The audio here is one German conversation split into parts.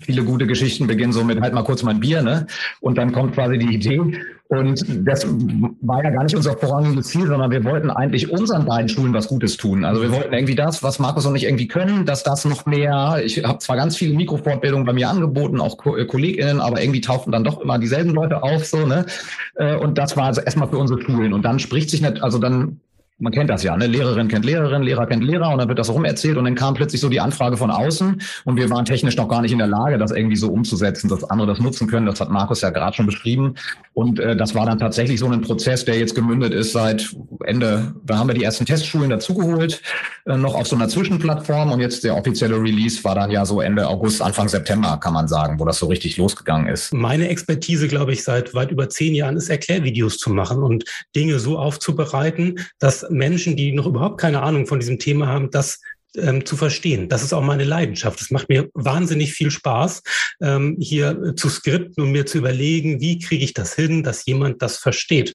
viele gute Geschichten beginnen so mit halt mal kurz mein Bier, ne? Und dann kommt quasi die Idee. Und das war ja gar nicht unser vorrangiges Ziel, sondern wir wollten eigentlich unseren beiden Schulen was Gutes tun. Also wir wollten irgendwie das, was Markus und ich irgendwie können, dass das noch mehr, ich habe zwar ganz viele Mikrofortbildungen bei mir angeboten, auch Ko äh, KollegInnen, aber irgendwie tauchten dann doch immer dieselben Leute auf, so, ne? Äh, und das war also erstmal für unsere Schulen. Und dann spricht sich nicht, also dann man kennt das ja, ne? Lehrerin kennt Lehrerin, Lehrer kennt Lehrer und dann wird das rumerzählt und dann kam plötzlich so die Anfrage von außen und wir waren technisch noch gar nicht in der Lage, das irgendwie so umzusetzen, dass andere das nutzen können. Das hat Markus ja gerade schon beschrieben. Und äh, das war dann tatsächlich so ein Prozess, der jetzt gemündet ist seit Ende, da haben wir die ersten Testschulen dazugeholt, äh, noch auf so einer Zwischenplattform und jetzt der offizielle Release war dann ja so Ende August, Anfang September, kann man sagen, wo das so richtig losgegangen ist. Meine Expertise, glaube ich, seit weit über zehn Jahren ist Erklärvideos zu machen und Dinge so aufzubereiten, dass Menschen, die noch überhaupt keine Ahnung von diesem Thema haben, das ähm, zu verstehen. Das ist auch meine Leidenschaft. Es macht mir wahnsinnig viel Spaß, ähm, hier zu skripten und mir zu überlegen, wie kriege ich das hin, dass jemand das versteht.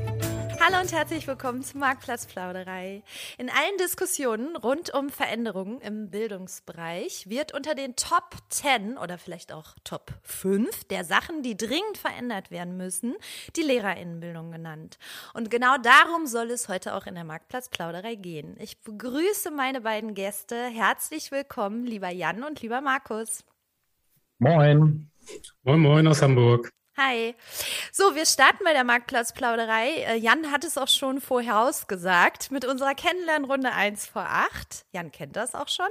Hallo und herzlich willkommen zum Marktplatzplauderei. In allen Diskussionen rund um Veränderungen im Bildungsbereich wird unter den Top 10 oder vielleicht auch Top 5 der Sachen, die dringend verändert werden müssen, die Lehrerinnenbildung genannt. Und genau darum soll es heute auch in der Marktplatzplauderei gehen. Ich begrüße meine beiden Gäste. Herzlich willkommen, lieber Jan und lieber Markus. Moin. Moin, moin aus Hamburg. Hi. So, wir starten bei der Marktplatzplauderei. Äh, Jan hat es auch schon vorher ausgesagt mit unserer Kennenlernrunde 1 vor 8. Jan kennt das auch schon.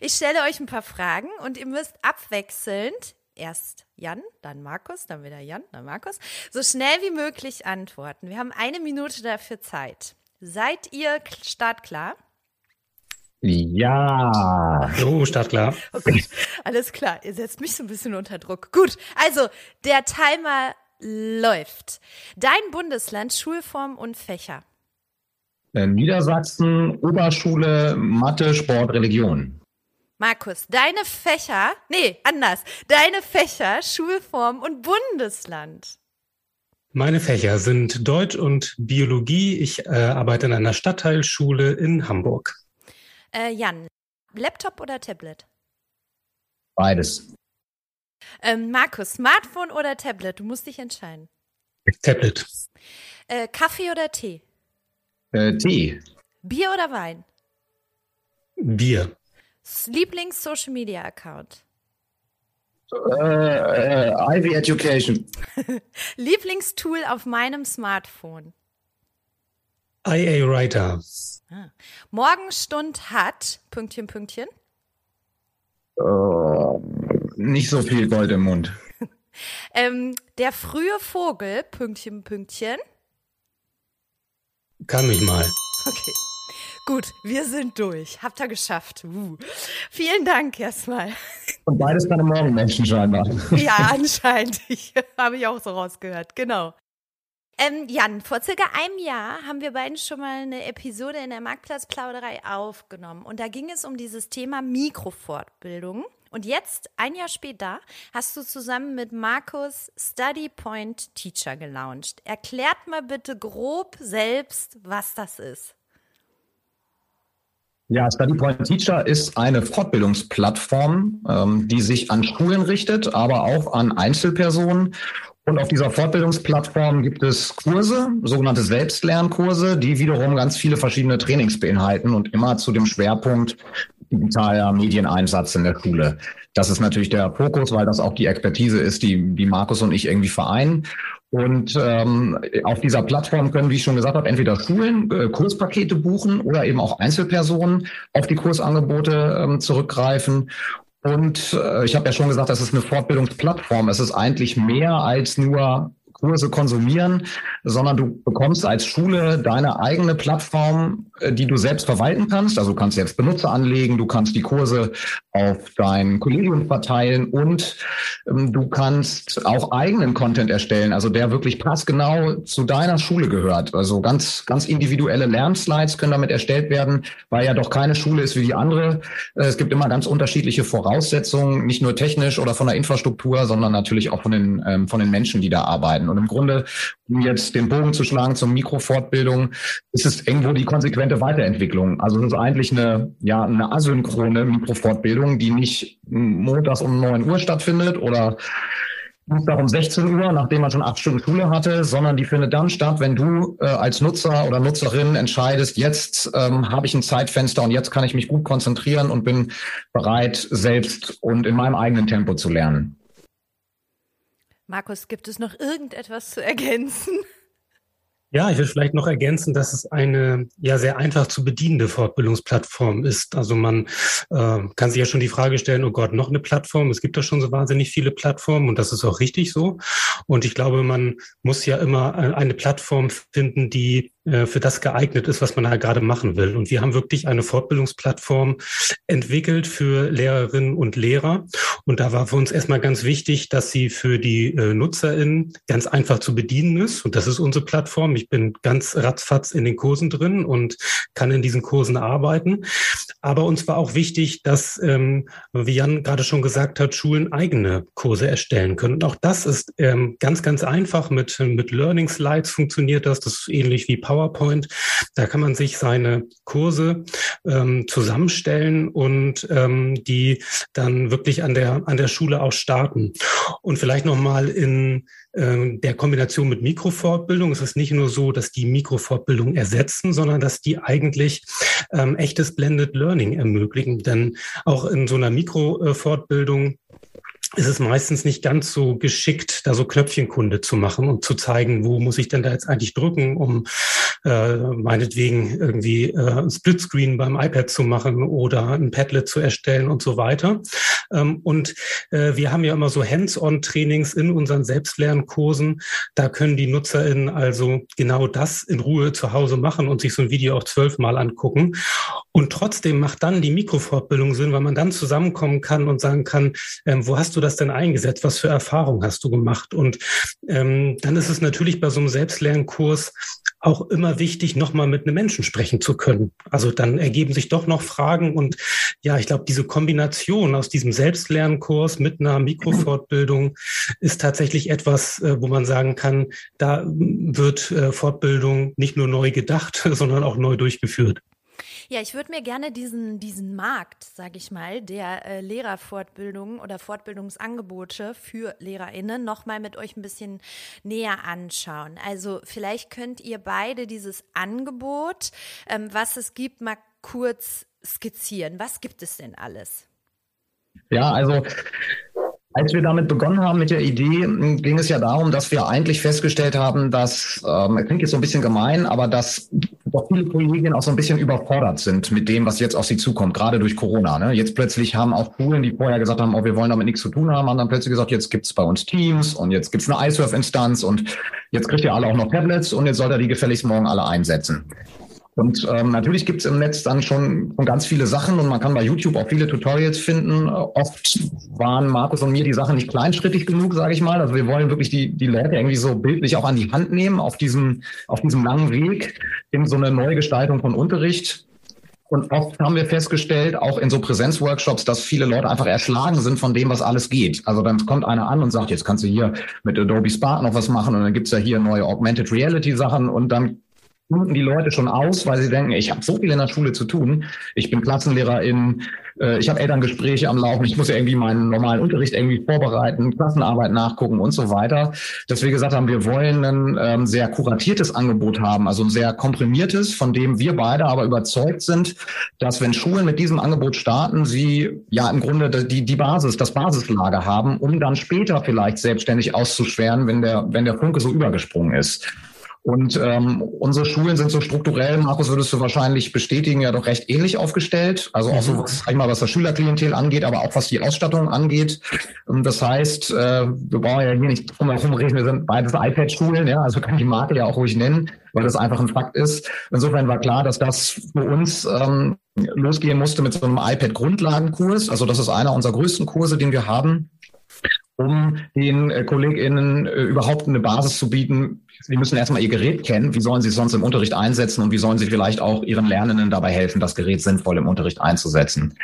Ich stelle euch ein paar Fragen und ihr müsst abwechselnd erst Jan, dann Markus, dann wieder Jan, dann Markus, so schnell wie möglich antworten. Wir haben eine Minute dafür Zeit. Seid ihr startklar? Ja. So, startklar. Okay, alles klar. Ihr setzt mich so ein bisschen unter Druck. Gut, also der Timer läuft. Dein Bundesland, Schulform und Fächer. Äh, Niedersachsen, Oberschule, Mathe, Sport, Religion. Markus, deine Fächer, nee, anders. Deine Fächer, Schulform und Bundesland. Meine Fächer sind Deutsch und Biologie. Ich äh, arbeite in einer Stadtteilschule in Hamburg. Äh, Jan, Laptop oder Tablet? Beides. Ähm, Markus, Smartphone oder Tablet? Du musst dich entscheiden. Tablet. Äh, Kaffee oder Tee? Äh, Tee. Bier oder Wein? Bier. Lieblings-Social-Media-Account? Äh, äh, Ivy Education. Lieblingstool auf meinem Smartphone? IA Writer. Ah. Morgenstund hat Pünktchen, Pünktchen. Uh, nicht so viel Gold im Mund. ähm, der frühe Vogel, Pünktchen, Pünktchen. Kann mich mal. Okay. Gut, wir sind durch. Habt ihr geschafft. Uh. Vielen Dank erstmal. Und beides keine Morgenmenschen scheinbar. Ja, anscheinend. Ich habe ich auch so rausgehört. Genau. Ähm, Jan, vor circa einem Jahr haben wir beiden schon mal eine Episode in der Marktplatzplauderei aufgenommen. Und da ging es um dieses Thema Mikrofortbildung. Und jetzt, ein Jahr später, hast du zusammen mit Markus Study Point Teacher gelauncht. Erklärt mal bitte grob selbst, was das ist. Ja, Study Point Teacher ist eine Fortbildungsplattform, ähm, die sich an Schulen richtet, aber auch an Einzelpersonen und auf dieser Fortbildungsplattform gibt es Kurse, sogenannte Selbstlernkurse, die wiederum ganz viele verschiedene Trainings beinhalten und immer zu dem Schwerpunkt digitaler Medieneinsatz in der Schule. Das ist natürlich der Fokus, weil das auch die Expertise ist, die, die Markus und ich irgendwie vereinen. Und ähm, auf dieser Plattform können, wie ich schon gesagt habe, entweder Schulen äh, Kurspakete buchen oder eben auch Einzelpersonen auf die Kursangebote ähm, zurückgreifen. Und äh, ich habe ja schon gesagt, das ist eine Fortbildungsplattform. Es ist eigentlich mehr als nur Kurse konsumieren, sondern du bekommst als Schule deine eigene Plattform, äh, die du selbst verwalten kannst. Also du kannst selbst Benutzer anlegen, du kannst die Kurse auf dein Kollegium verteilen und ähm, du kannst auch eigenen Content erstellen, also der wirklich passgenau zu deiner Schule gehört. Also ganz, ganz individuelle Lernslides können damit erstellt werden, weil ja doch keine Schule ist wie die andere. Äh, es gibt immer ganz unterschiedliche Voraussetzungen, nicht nur technisch oder von der Infrastruktur, sondern natürlich auch von den, ähm, von den Menschen, die da arbeiten. Und im Grunde, um jetzt den Bogen zu schlagen zur Mikrofortbildung, ist es irgendwo die konsequente Weiterentwicklung. Also es ist eigentlich eine, ja, eine asynchrone Mikrofortbildung, die nicht montags um neun Uhr stattfindet oder Dienstag um 16 Uhr, nachdem man schon acht Stunden Schule hatte, sondern die findet dann statt, wenn du äh, als Nutzer oder Nutzerin entscheidest, jetzt ähm, habe ich ein Zeitfenster und jetzt kann ich mich gut konzentrieren und bin bereit, selbst und in meinem eigenen Tempo zu lernen. Markus, gibt es noch irgendetwas zu ergänzen? Ja, ich will vielleicht noch ergänzen, dass es eine ja sehr einfach zu bedienende Fortbildungsplattform ist. Also man äh, kann sich ja schon die Frage stellen, oh Gott, noch eine Plattform. Es gibt ja schon so wahnsinnig viele Plattformen und das ist auch richtig so. Und ich glaube, man muss ja immer eine Plattform finden, die äh, für das geeignet ist, was man da gerade machen will. Und wir haben wirklich eine Fortbildungsplattform entwickelt für Lehrerinnen und Lehrer. Und da war für uns erstmal ganz wichtig, dass sie für die äh, NutzerInnen ganz einfach zu bedienen ist. Und das ist unsere Plattform. Ich bin ganz ratzfatz in den Kursen drin und kann in diesen Kursen arbeiten. Aber uns war auch wichtig, dass, ähm, wie Jan gerade schon gesagt hat, Schulen eigene Kurse erstellen können. Und auch das ist ähm, ganz, ganz einfach. Mit, mit Learning Slides funktioniert das. Das ist ähnlich wie PowerPoint. Da kann man sich seine Kurse ähm, zusammenstellen und ähm, die dann wirklich an der, an der Schule auch starten. Und vielleicht nochmal in ähm, der Kombination mit Mikrofortbildung ist es nicht nur so, dass die Mikrofortbildung ersetzen, sondern dass die eigentlich ähm, echtes Blended Learning ermöglichen. Denn auch in so einer Mikrofortbildung ist es meistens nicht ganz so geschickt, da so Knöpfchenkunde zu machen und zu zeigen, wo muss ich denn da jetzt eigentlich drücken, um äh, meinetwegen irgendwie äh, ein Splitscreen beim iPad zu machen oder ein Padlet zu erstellen und so weiter. Ähm, und äh, wir haben ja immer so Hands-on-Trainings in unseren Selbstlernkursen. Da können die NutzerInnen also genau das in Ruhe zu Hause machen und sich so ein Video auch zwölfmal angucken. Und trotzdem macht dann die Mikrofortbildung Sinn, weil man dann zusammenkommen kann und sagen kann, ähm, wo hast du das denn eingesetzt? Was für Erfahrungen hast du gemacht? Und ähm, dann ist es natürlich bei so einem Selbstlernkurs auch immer wichtig, nochmal mit einem Menschen sprechen zu können. Also dann ergeben sich doch noch Fragen und ja, ich glaube, diese Kombination aus diesem Selbstlernkurs mit einer Mikrofortbildung ist tatsächlich etwas, äh, wo man sagen kann, da wird äh, Fortbildung nicht nur neu gedacht, sondern auch neu durchgeführt. Ja, ich würde mir gerne diesen, diesen Markt, sage ich mal, der äh, Lehrerfortbildungen oder Fortbildungsangebote für LehrerInnen nochmal mit euch ein bisschen näher anschauen. Also vielleicht könnt ihr beide dieses Angebot, ähm, was es gibt, mal kurz skizzieren. Was gibt es denn alles? Ja, also als wir damit begonnen haben mit der Idee, ging es ja darum, dass wir eigentlich festgestellt haben, dass, ähm, klingt jetzt so ein bisschen gemein, aber dass doch viele Kolleginnen auch so ein bisschen überfordert sind mit dem, was jetzt auf sie zukommt, gerade durch Corona. Ne? Jetzt plötzlich haben auch Schulen, die vorher gesagt haben, oh, wir wollen damit nichts zu tun haben, haben dann plötzlich gesagt, jetzt gibt's bei uns Teams und jetzt gibt's eine iSurf-Instanz und jetzt kriegt ihr alle auch noch Tablets und jetzt sollt ihr die gefälligst morgen alle einsetzen. Und ähm, natürlich gibt es im Netz dann schon, schon ganz viele Sachen und man kann bei YouTube auch viele Tutorials finden. Oft waren Markus und mir die Sachen nicht kleinschrittig genug, sage ich mal. Also wir wollen wirklich die, die Leute irgendwie so bildlich auch an die Hand nehmen auf diesem, auf diesem langen Weg in so eine Neugestaltung von Unterricht. Und oft haben wir festgestellt, auch in so Präsenzworkshops, dass viele Leute einfach erschlagen sind von dem, was alles geht. Also dann kommt einer an und sagt, jetzt kannst du hier mit Adobe Spark noch was machen und dann gibt's ja hier neue Augmented Reality Sachen und dann bluten die Leute schon aus, weil sie denken, ich habe so viel in der Schule zu tun. Ich bin Klassenlehrer in, äh, ich habe Elterngespräche am Laufen, ich muss ja irgendwie meinen normalen Unterricht irgendwie vorbereiten, Klassenarbeit nachgucken und so weiter. Dass wir gesagt haben, wir wollen ein ähm, sehr kuratiertes Angebot haben, also ein sehr komprimiertes, von dem wir beide aber überzeugt sind, dass wenn Schulen mit diesem Angebot starten, sie ja im Grunde die, die Basis, das Basislager haben, um dann später vielleicht selbstständig auszuschweren, wenn der, wenn der Funke so übergesprungen ist. Und ähm, unsere Schulen sind so strukturell, Markus, würdest du wahrscheinlich bestätigen, ja doch recht ähnlich aufgestellt. Also auch so, mhm. sag ich mal, was das Schülerklientel angeht, aber auch was die Ausstattung angeht. Und das heißt, äh, wir brauchen ja hier nicht drum herum reden, wir sind beides iPad-Schulen, ja, also kann ich die Marke ja auch ruhig nennen, weil das einfach ein Fakt ist. Insofern war klar, dass das für uns ähm, losgehen musste mit so einem iPad-Grundlagenkurs. Also das ist einer unserer größten Kurse, den wir haben um den äh, KollegInnen äh, überhaupt eine Basis zu bieten. Sie müssen erstmal ihr Gerät kennen. Wie sollen sie es sonst im Unterricht einsetzen und wie sollen sie vielleicht auch ihren Lernenden dabei helfen, das Gerät sinnvoll im Unterricht einzusetzen?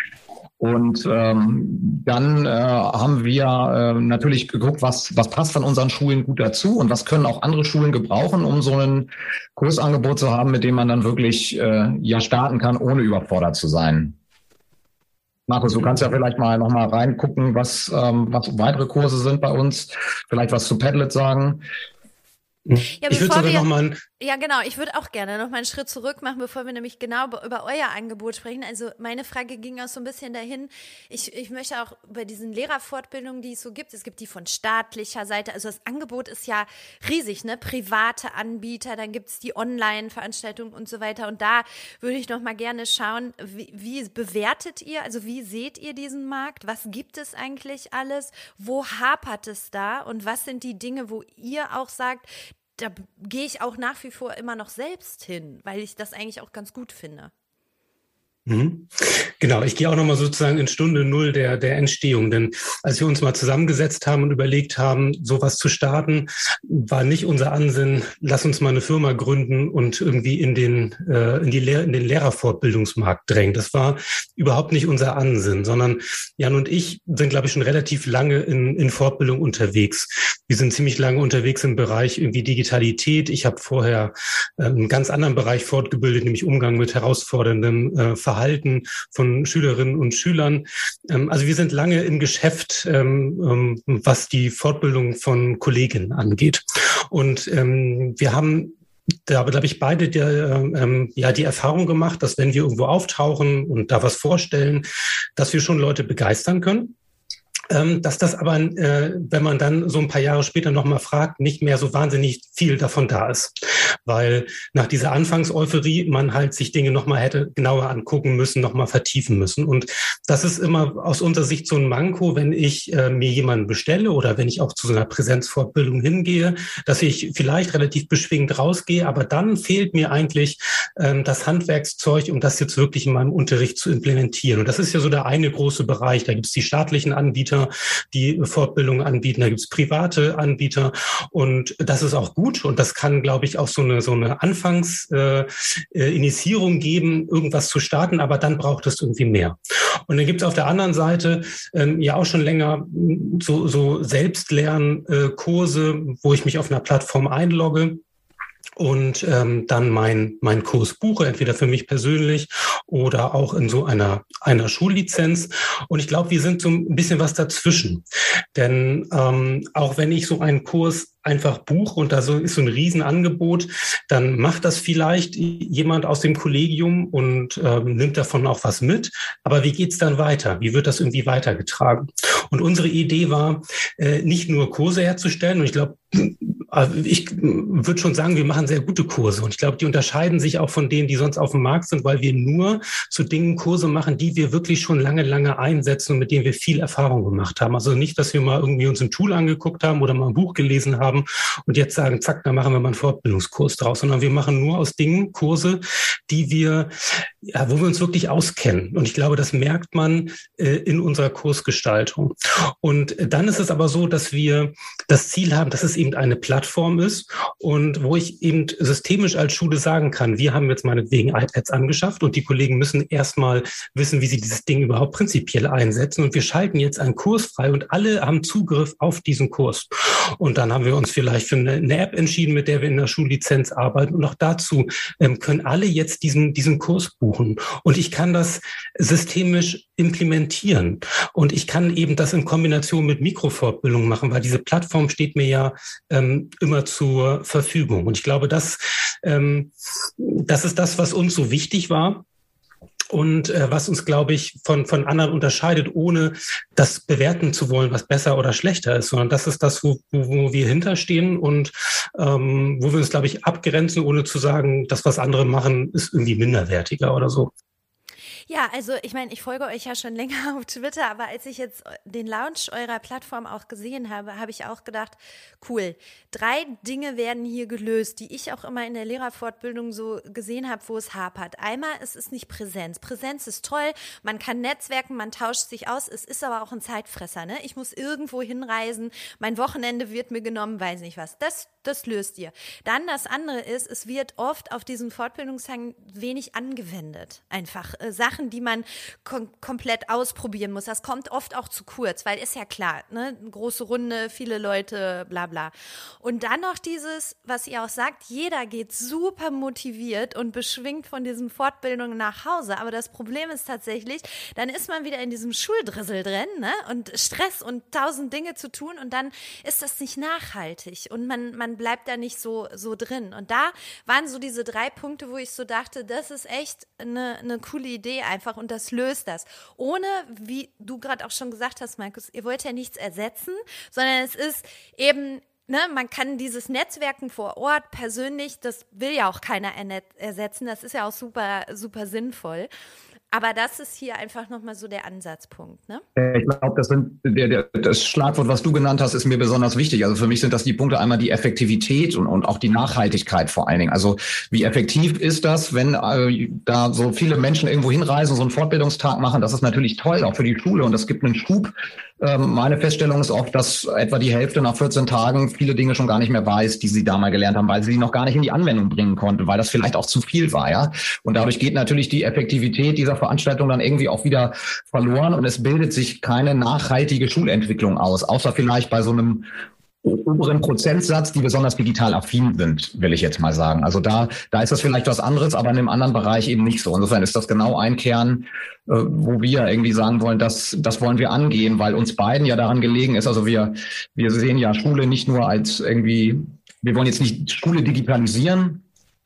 Und ähm, dann äh, haben wir äh, natürlich geguckt, was, was passt von unseren Schulen gut dazu und was können auch andere Schulen gebrauchen, um so ein Kursangebot zu haben, mit dem man dann wirklich äh, ja starten kann, ohne überfordert zu sein. Markus, du kannst ja vielleicht mal nochmal reingucken, was, ähm, was weitere Kurse sind bei uns. Vielleicht was zu Padlet sagen. Ja, ich würde sogar noch mal ja, genau. Ich würde auch gerne noch mal einen Schritt zurück machen, bevor wir nämlich genau über euer Angebot sprechen. Also meine Frage ging auch so ein bisschen dahin. Ich, ich möchte auch über diesen Lehrerfortbildungen, die es so gibt. Es gibt die von staatlicher Seite. Also das Angebot ist ja riesig, ne? Private Anbieter, dann gibt es die Online-Veranstaltungen und so weiter. Und da würde ich noch mal gerne schauen, wie, wie bewertet ihr, also wie seht ihr diesen Markt? Was gibt es eigentlich alles? Wo hapert es da? Und was sind die Dinge, wo ihr auch sagt, da gehe ich auch nach wie vor immer noch selbst hin, weil ich das eigentlich auch ganz gut finde. Mhm. Genau, ich gehe auch nochmal sozusagen in Stunde Null der, der Entstehung. Denn als wir uns mal zusammengesetzt haben und überlegt haben, sowas zu starten, war nicht unser Ansinn, lass uns mal eine Firma gründen und irgendwie in den, äh, in die Lehr in den Lehrerfortbildungsmarkt drängen. Das war überhaupt nicht unser Ansinn, sondern Jan und ich sind, glaube ich, schon relativ lange in, in Fortbildung unterwegs. Wir sind ziemlich lange unterwegs im Bereich irgendwie Digitalität. Ich habe vorher äh, einen ganz anderen Bereich fortgebildet, nämlich Umgang mit herausforderndem äh, Verhalten von Schülerinnen und Schülern. Ähm, also wir sind lange im Geschäft, ähm, ähm, was die Fortbildung von Kolleginnen angeht. Und wir haben da glaube ich, beide der, ähm, ja, die Erfahrung gemacht, dass wenn wir irgendwo auftauchen und da was vorstellen, dass wir schon Leute begeistern können ähm, dass das aber, äh, wenn man dann so ein paar Jahre später nochmal fragt, nicht mehr so wahnsinnig viel davon da ist. Weil nach dieser Anfangseuphorie man halt sich Dinge nochmal hätte genauer angucken müssen, nochmal vertiefen müssen. Und das ist immer aus unserer Sicht so ein Manko, wenn ich äh, mir jemanden bestelle oder wenn ich auch zu so einer Präsenzfortbildung hingehe, dass ich vielleicht relativ beschwingt rausgehe, aber dann fehlt mir eigentlich ähm, das Handwerkszeug, um das jetzt wirklich in meinem Unterricht zu implementieren. Und das ist ja so der eine große Bereich. Da gibt es die staatlichen Anbieter, Anbieter, die Fortbildung anbieten, da gibt es private Anbieter und das ist auch gut und das kann, glaube ich, auch so eine, so eine Anfangsinitiierung äh, äh geben, irgendwas zu starten, aber dann braucht es irgendwie mehr. Und dann gibt es auf der anderen Seite ähm, ja auch schon länger so, so Selbstlernkurse, wo ich mich auf einer Plattform einlogge und ähm, dann mein, mein Kurs buche, entweder für mich persönlich oder auch in so einer, einer Schullizenz. Und ich glaube, wir sind so ein bisschen was dazwischen. Denn ähm, auch wenn ich so einen Kurs einfach buche und da so ist so ein Riesenangebot, dann macht das vielleicht jemand aus dem Kollegium und ähm, nimmt davon auch was mit. Aber wie geht's dann weiter? Wie wird das irgendwie weitergetragen? Und unsere Idee war, äh, nicht nur Kurse herzustellen. Und ich glaube, also ich würde schon sagen, wir machen sehr gute Kurse und ich glaube, die unterscheiden sich auch von denen, die sonst auf dem Markt sind, weil wir nur zu Dingen Kurse machen, die wir wirklich schon lange, lange einsetzen und mit denen wir viel Erfahrung gemacht haben. Also nicht, dass wir mal irgendwie uns ein Tool angeguckt haben oder mal ein Buch gelesen haben und jetzt sagen, zack, da machen wir mal einen Fortbildungskurs draus, sondern wir machen nur aus Dingen Kurse, die wir, ja, wo wir uns wirklich auskennen. Und ich glaube, das merkt man äh, in unserer Kursgestaltung. Und dann ist es aber so, dass wir das Ziel haben, dass es eben eine Plattform ist und wo ich eben systemisch als Schule sagen kann, wir haben jetzt meinetwegen iPads angeschafft und die Kollegen müssen erstmal wissen, wie sie dieses Ding überhaupt prinzipiell einsetzen. Und wir schalten jetzt einen Kurs frei und alle haben Zugriff auf diesen Kurs. Und dann haben wir uns vielleicht für eine, eine App entschieden, mit der wir in der Schullizenz arbeiten. Und auch dazu ähm, können alle jetzt diesen, diesen Kurs buchen. Und ich kann das systemisch implementieren. Und ich kann eben das in Kombination mit Mikrofortbildung machen, weil diese Plattform steht mir ja ähm, immer zur Verfügung. Und ich glaube, das, ähm, das ist das, was uns so wichtig war und äh, was uns, glaube ich, von, von anderen unterscheidet, ohne das bewerten zu wollen, was besser oder schlechter ist, sondern das ist das, wo, wo, wo wir hinterstehen und ähm, wo wir uns, glaube ich, abgrenzen, ohne zu sagen, das, was andere machen, ist irgendwie minderwertiger oder so. Ja, also ich meine, ich folge euch ja schon länger auf Twitter, aber als ich jetzt den Launch eurer Plattform auch gesehen habe, habe ich auch gedacht, cool, drei Dinge werden hier gelöst, die ich auch immer in der Lehrerfortbildung so gesehen habe, wo es hapert. Einmal, es ist nicht Präsenz. Präsenz ist toll, man kann netzwerken, man tauscht sich aus, es ist aber auch ein Zeitfresser. Ne? Ich muss irgendwo hinreisen, mein Wochenende wird mir genommen, weiß nicht was. Das, das löst ihr. Dann das andere ist, es wird oft auf diesen Fortbildungstagen wenig angewendet. Einfach äh, Sachen, Sachen, die man kom komplett ausprobieren muss. Das kommt oft auch zu kurz, weil ist ja klar, ne? große Runde, viele Leute, bla bla. Und dann noch dieses, was ihr auch sagt, jeder geht super motiviert und beschwingt von diesen Fortbildungen nach Hause. Aber das Problem ist tatsächlich, dann ist man wieder in diesem Schuldrissel drin ne? und Stress und tausend Dinge zu tun und dann ist das nicht nachhaltig und man, man bleibt da nicht so, so drin. Und da waren so diese drei Punkte, wo ich so dachte, das ist echt eine, eine coole Idee, einfach und das löst das. Ohne, wie du gerade auch schon gesagt hast, Markus, ihr wollt ja nichts ersetzen, sondern es ist eben Ne, man kann dieses Netzwerken vor Ort persönlich, das will ja auch keiner ersetzen. Das ist ja auch super, super sinnvoll. Aber das ist hier einfach nochmal so der Ansatzpunkt. Ne? Ich glaube, das, das Schlagwort, was du genannt hast, ist mir besonders wichtig. Also für mich sind das die Punkte einmal die Effektivität und, und auch die Nachhaltigkeit vor allen Dingen. Also wie effektiv ist das, wenn äh, da so viele Menschen irgendwo hinreisen, so einen Fortbildungstag machen? Das ist natürlich toll, auch für die Schule und das gibt einen Schub meine Feststellung ist auch, dass etwa die Hälfte nach 14 Tagen viele Dinge schon gar nicht mehr weiß, die sie da mal gelernt haben, weil sie die noch gar nicht in die Anwendung bringen konnte, weil das vielleicht auch zu viel war, ja. Und dadurch geht natürlich die Effektivität dieser Veranstaltung dann irgendwie auch wieder verloren und es bildet sich keine nachhaltige Schulentwicklung aus, außer vielleicht bei so einem oberen Prozentsatz, die besonders digital affin sind, will ich jetzt mal sagen. Also da, da ist das vielleicht was anderes, aber in einem anderen Bereich eben nicht so. Insofern ist das genau ein Kern, äh, wo wir irgendwie sagen wollen, dass das wollen wir angehen, weil uns beiden ja daran gelegen ist. Also wir, wir sehen ja Schule nicht nur als irgendwie, wir wollen jetzt nicht Schule digitalisieren,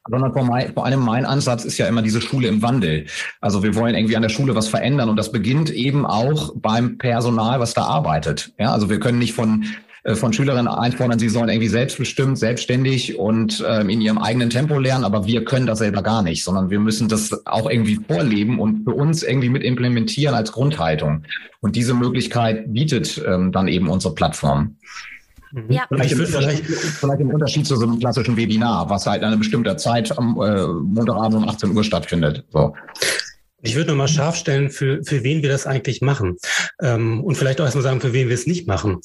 sondern vor, mein, vor allem mein Ansatz ist ja immer diese Schule im Wandel. Also wir wollen irgendwie an der Schule was verändern und das beginnt eben auch beim Personal, was da arbeitet. Ja, also wir können nicht von äh, von Schülerinnen einfordern, sie sollen irgendwie selbstbestimmt, selbstständig und ähm, in ihrem eigenen Tempo lernen, aber wir können das selber gar nicht, sondern wir müssen das auch irgendwie vorleben und für uns irgendwie mit implementieren als Grundhaltung. Und diese Möglichkeit bietet ähm, dann eben unsere Plattform. Mhm. Ja. Vielleicht, im vielleicht, vielleicht im Unterschied zu so einem klassischen Webinar, was halt an einer bestimmten Zeit am äh, Montagabend um 18 Uhr stattfindet. So. Ich würde nochmal scharf stellen, für, für wen wir das eigentlich machen. Ähm, und vielleicht auch erstmal sagen, für wen wir es nicht machen.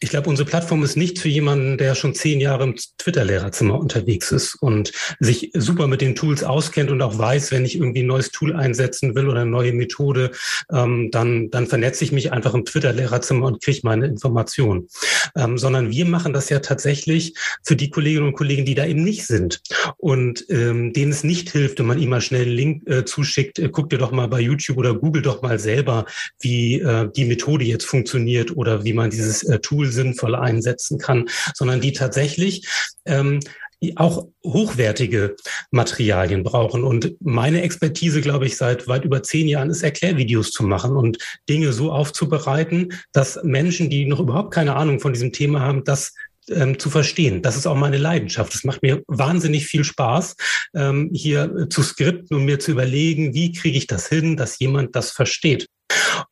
Ich glaube, unsere Plattform ist nicht für jemanden, der schon zehn Jahre im Twitter-Lehrerzimmer unterwegs ist und sich super mit den Tools auskennt und auch weiß, wenn ich irgendwie ein neues Tool einsetzen will oder eine neue Methode, ähm, dann, dann vernetze ich mich einfach im Twitter-Lehrerzimmer und kriege meine Informationen. Ähm, sondern wir machen das ja tatsächlich für die Kolleginnen und Kollegen, die da eben nicht sind und ähm, denen es nicht hilft, wenn man ihm mal schnell einen Link äh, zuschickt, äh, guckt ihr doch mal bei YouTube oder Google doch mal selber, wie äh, die Methode jetzt funktioniert oder wie man dieses äh, Tool sinnvoll einsetzen kann, sondern die tatsächlich ähm, auch hochwertige Materialien brauchen. Und meine Expertise, glaube ich, seit weit über zehn Jahren ist Erklärvideos zu machen und Dinge so aufzubereiten, dass Menschen, die noch überhaupt keine Ahnung von diesem Thema haben, das ähm, zu verstehen. Das ist auch meine Leidenschaft. Es macht mir wahnsinnig viel Spaß, ähm, hier zu skripten und mir zu überlegen, wie kriege ich das hin, dass jemand das versteht.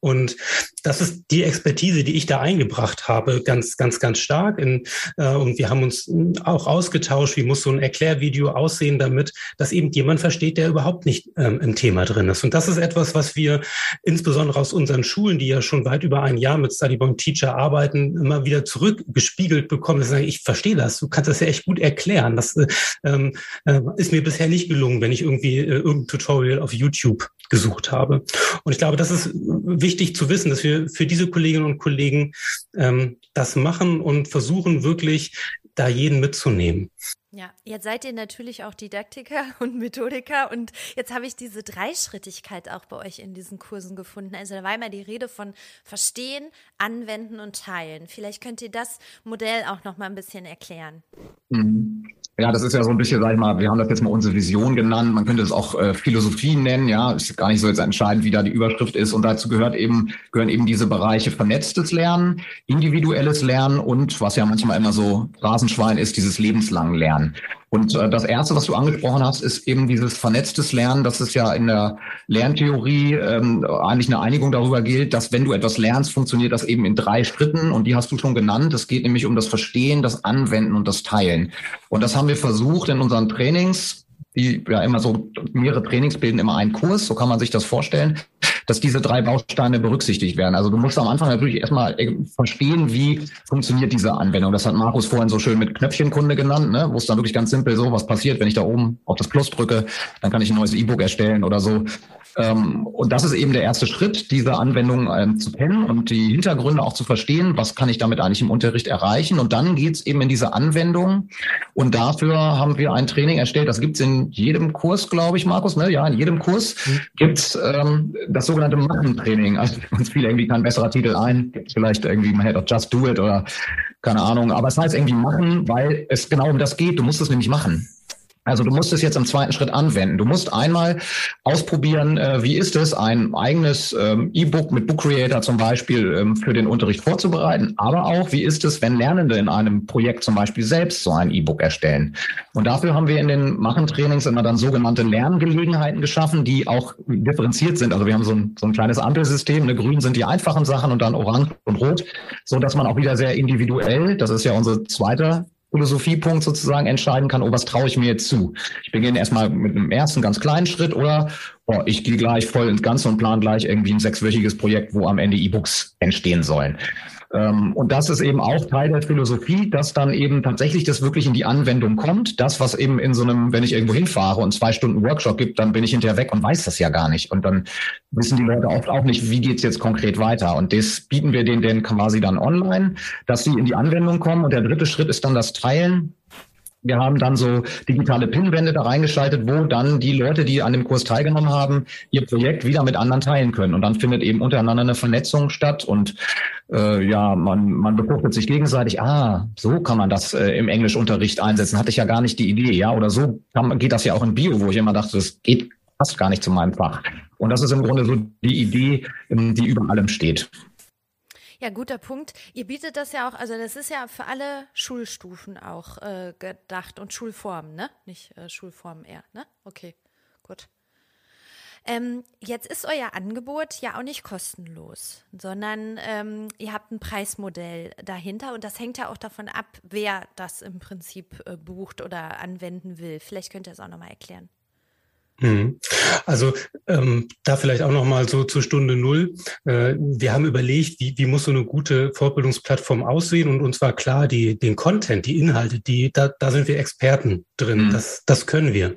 Und das ist die Expertise, die ich da eingebracht habe, ganz, ganz, ganz stark. In, äh, und wir haben uns auch ausgetauscht, wie muss so ein Erklärvideo aussehen, damit das eben jemand versteht, der überhaupt nicht ähm, im Thema drin ist. Und das ist etwas, was wir insbesondere aus unseren Schulen, die ja schon weit über ein Jahr mit Studyborn Teacher arbeiten, immer wieder zurückgespiegelt bekommen. Sagen, ich verstehe das, du kannst das ja echt gut erklären. Das äh, ähm, äh, ist mir bisher nicht gelungen, wenn ich irgendwie äh, irgendein Tutorial auf YouTube gesucht habe. Und ich glaube, das ist wichtig zu wissen, dass wir für diese Kolleginnen und Kollegen ähm, das machen und versuchen wirklich da jeden mitzunehmen. Ja, jetzt seid ihr natürlich auch Didaktiker und Methodiker und jetzt habe ich diese Dreischrittigkeit auch bei euch in diesen Kursen gefunden. Also da war immer die Rede von Verstehen, Anwenden und Teilen. Vielleicht könnt ihr das Modell auch noch mal ein bisschen erklären. Mhm. Ja, das ist ja so ein bisschen, sag ich mal, wir haben das jetzt mal unsere Vision genannt. Man könnte es auch äh, Philosophie nennen, ja. Ist gar nicht so jetzt entscheidend, wie da die Überschrift ist. Und dazu gehört eben, gehören eben diese Bereiche vernetztes Lernen, individuelles Lernen und was ja manchmal immer so Rasenschwein ist, dieses lebenslange Lernen. Und äh, das erste, was du angesprochen hast, ist eben dieses vernetztes Lernen. Das ist ja in der Lerntheorie ähm, eigentlich eine Einigung darüber gilt, dass wenn du etwas lernst, funktioniert das eben in drei Schritten. Und die hast du schon genannt. Es geht nämlich um das Verstehen, das Anwenden und das Teilen. Und das haben wir versucht in unseren Trainings die ja immer so mehrere Trainings bilden immer einen Kurs, so kann man sich das vorstellen, dass diese drei Bausteine berücksichtigt werden. Also du musst am Anfang natürlich erstmal äh, verstehen, wie funktioniert diese Anwendung. Das hat Markus vorhin so schön mit Knöpfchenkunde genannt, ne? wo es dann wirklich ganz simpel so, was passiert, wenn ich da oben auf das Plus drücke, dann kann ich ein neues E-Book erstellen oder so. Ähm, und das ist eben der erste Schritt, diese Anwendung ähm, zu kennen und die Hintergründe auch zu verstehen, was kann ich damit eigentlich im Unterricht erreichen. Und dann geht's eben in diese Anwendung. Und dafür haben wir ein Training erstellt. Das gibt's in jedem Kurs, glaube ich, Markus. Ne? Ja, in jedem Kurs mhm. gibt's ähm, das sogenannte Machen-Training. Also uns fiel irgendwie kein besserer Titel ein. Gibt's vielleicht irgendwie, man hätte auch Just Do It oder keine Ahnung. Aber es heißt irgendwie machen, weil es genau um das geht. Du musst es nämlich machen. Also du musst es jetzt im zweiten Schritt anwenden. Du musst einmal ausprobieren, äh, wie ist es, ein eigenes ähm, E-Book mit Book Creator zum Beispiel ähm, für den Unterricht vorzubereiten, aber auch, wie ist es, wenn Lernende in einem Projekt zum Beispiel selbst so ein E-Book erstellen. Und dafür haben wir in den Machen-Trainings immer dann sogenannte Lerngelegenheiten geschaffen, die auch differenziert sind. Also wir haben so ein, so ein kleines Ampelsystem. Ne? Grün sind die einfachen Sachen und dann orange und rot, so dass man auch wieder sehr individuell, das ist ja unsere zweite Philosophiepunkt sozusagen entscheiden kann, oh, was traue ich mir jetzt zu? Ich beginne erstmal mit einem ersten ganz kleinen Schritt oder oh, ich gehe gleich voll ins Ganze und plan gleich irgendwie ein sechswöchiges Projekt, wo am Ende E-Books entstehen sollen. Ähm, und das ist eben auch Teil der Philosophie, dass dann eben tatsächlich das wirklich in die Anwendung kommt. Das, was eben in so einem, wenn ich irgendwo hinfahre und zwei Stunden Workshop gibt, dann bin ich hinterher weg und weiß das ja gar nicht. Und dann wissen die Leute oft auch nicht, wie geht's jetzt konkret weiter. Und das bieten wir denen quasi dann online, dass sie in die Anwendung kommen. Und der dritte Schritt ist dann das Teilen wir haben dann so digitale Pinwände da reingeschaltet, wo dann die Leute, die an dem Kurs teilgenommen haben, ihr Projekt wieder mit anderen teilen können. Und dann findet eben untereinander eine Vernetzung statt und äh, ja, man, man befruchtet sich gegenseitig, ah, so kann man das äh, im Englischunterricht einsetzen. Hatte ich ja gar nicht die Idee, ja. Oder so kann, geht das ja auch in Bio, wo ich immer dachte, das geht passt gar nicht zu meinem Fach. Und das ist im Grunde so die Idee, die über allem steht. Ja, guter Punkt. Ihr bietet das ja auch, also das ist ja für alle Schulstufen auch äh, gedacht und Schulformen, ne? Nicht äh, Schulformen eher, ne? Okay, gut. Ähm, jetzt ist euer Angebot ja auch nicht kostenlos, sondern ähm, ihr habt ein Preismodell dahinter und das hängt ja auch davon ab, wer das im Prinzip äh, bucht oder anwenden will. Vielleicht könnt ihr es auch nochmal erklären. Mhm. Also ähm, da vielleicht auch noch mal so zur Stunde null. Äh, wir haben überlegt, wie, wie muss so eine gute Fortbildungsplattform aussehen und uns war klar, die, den Content, die Inhalte, die da, da sind wir Experten drin. Mhm. Das, das können wir.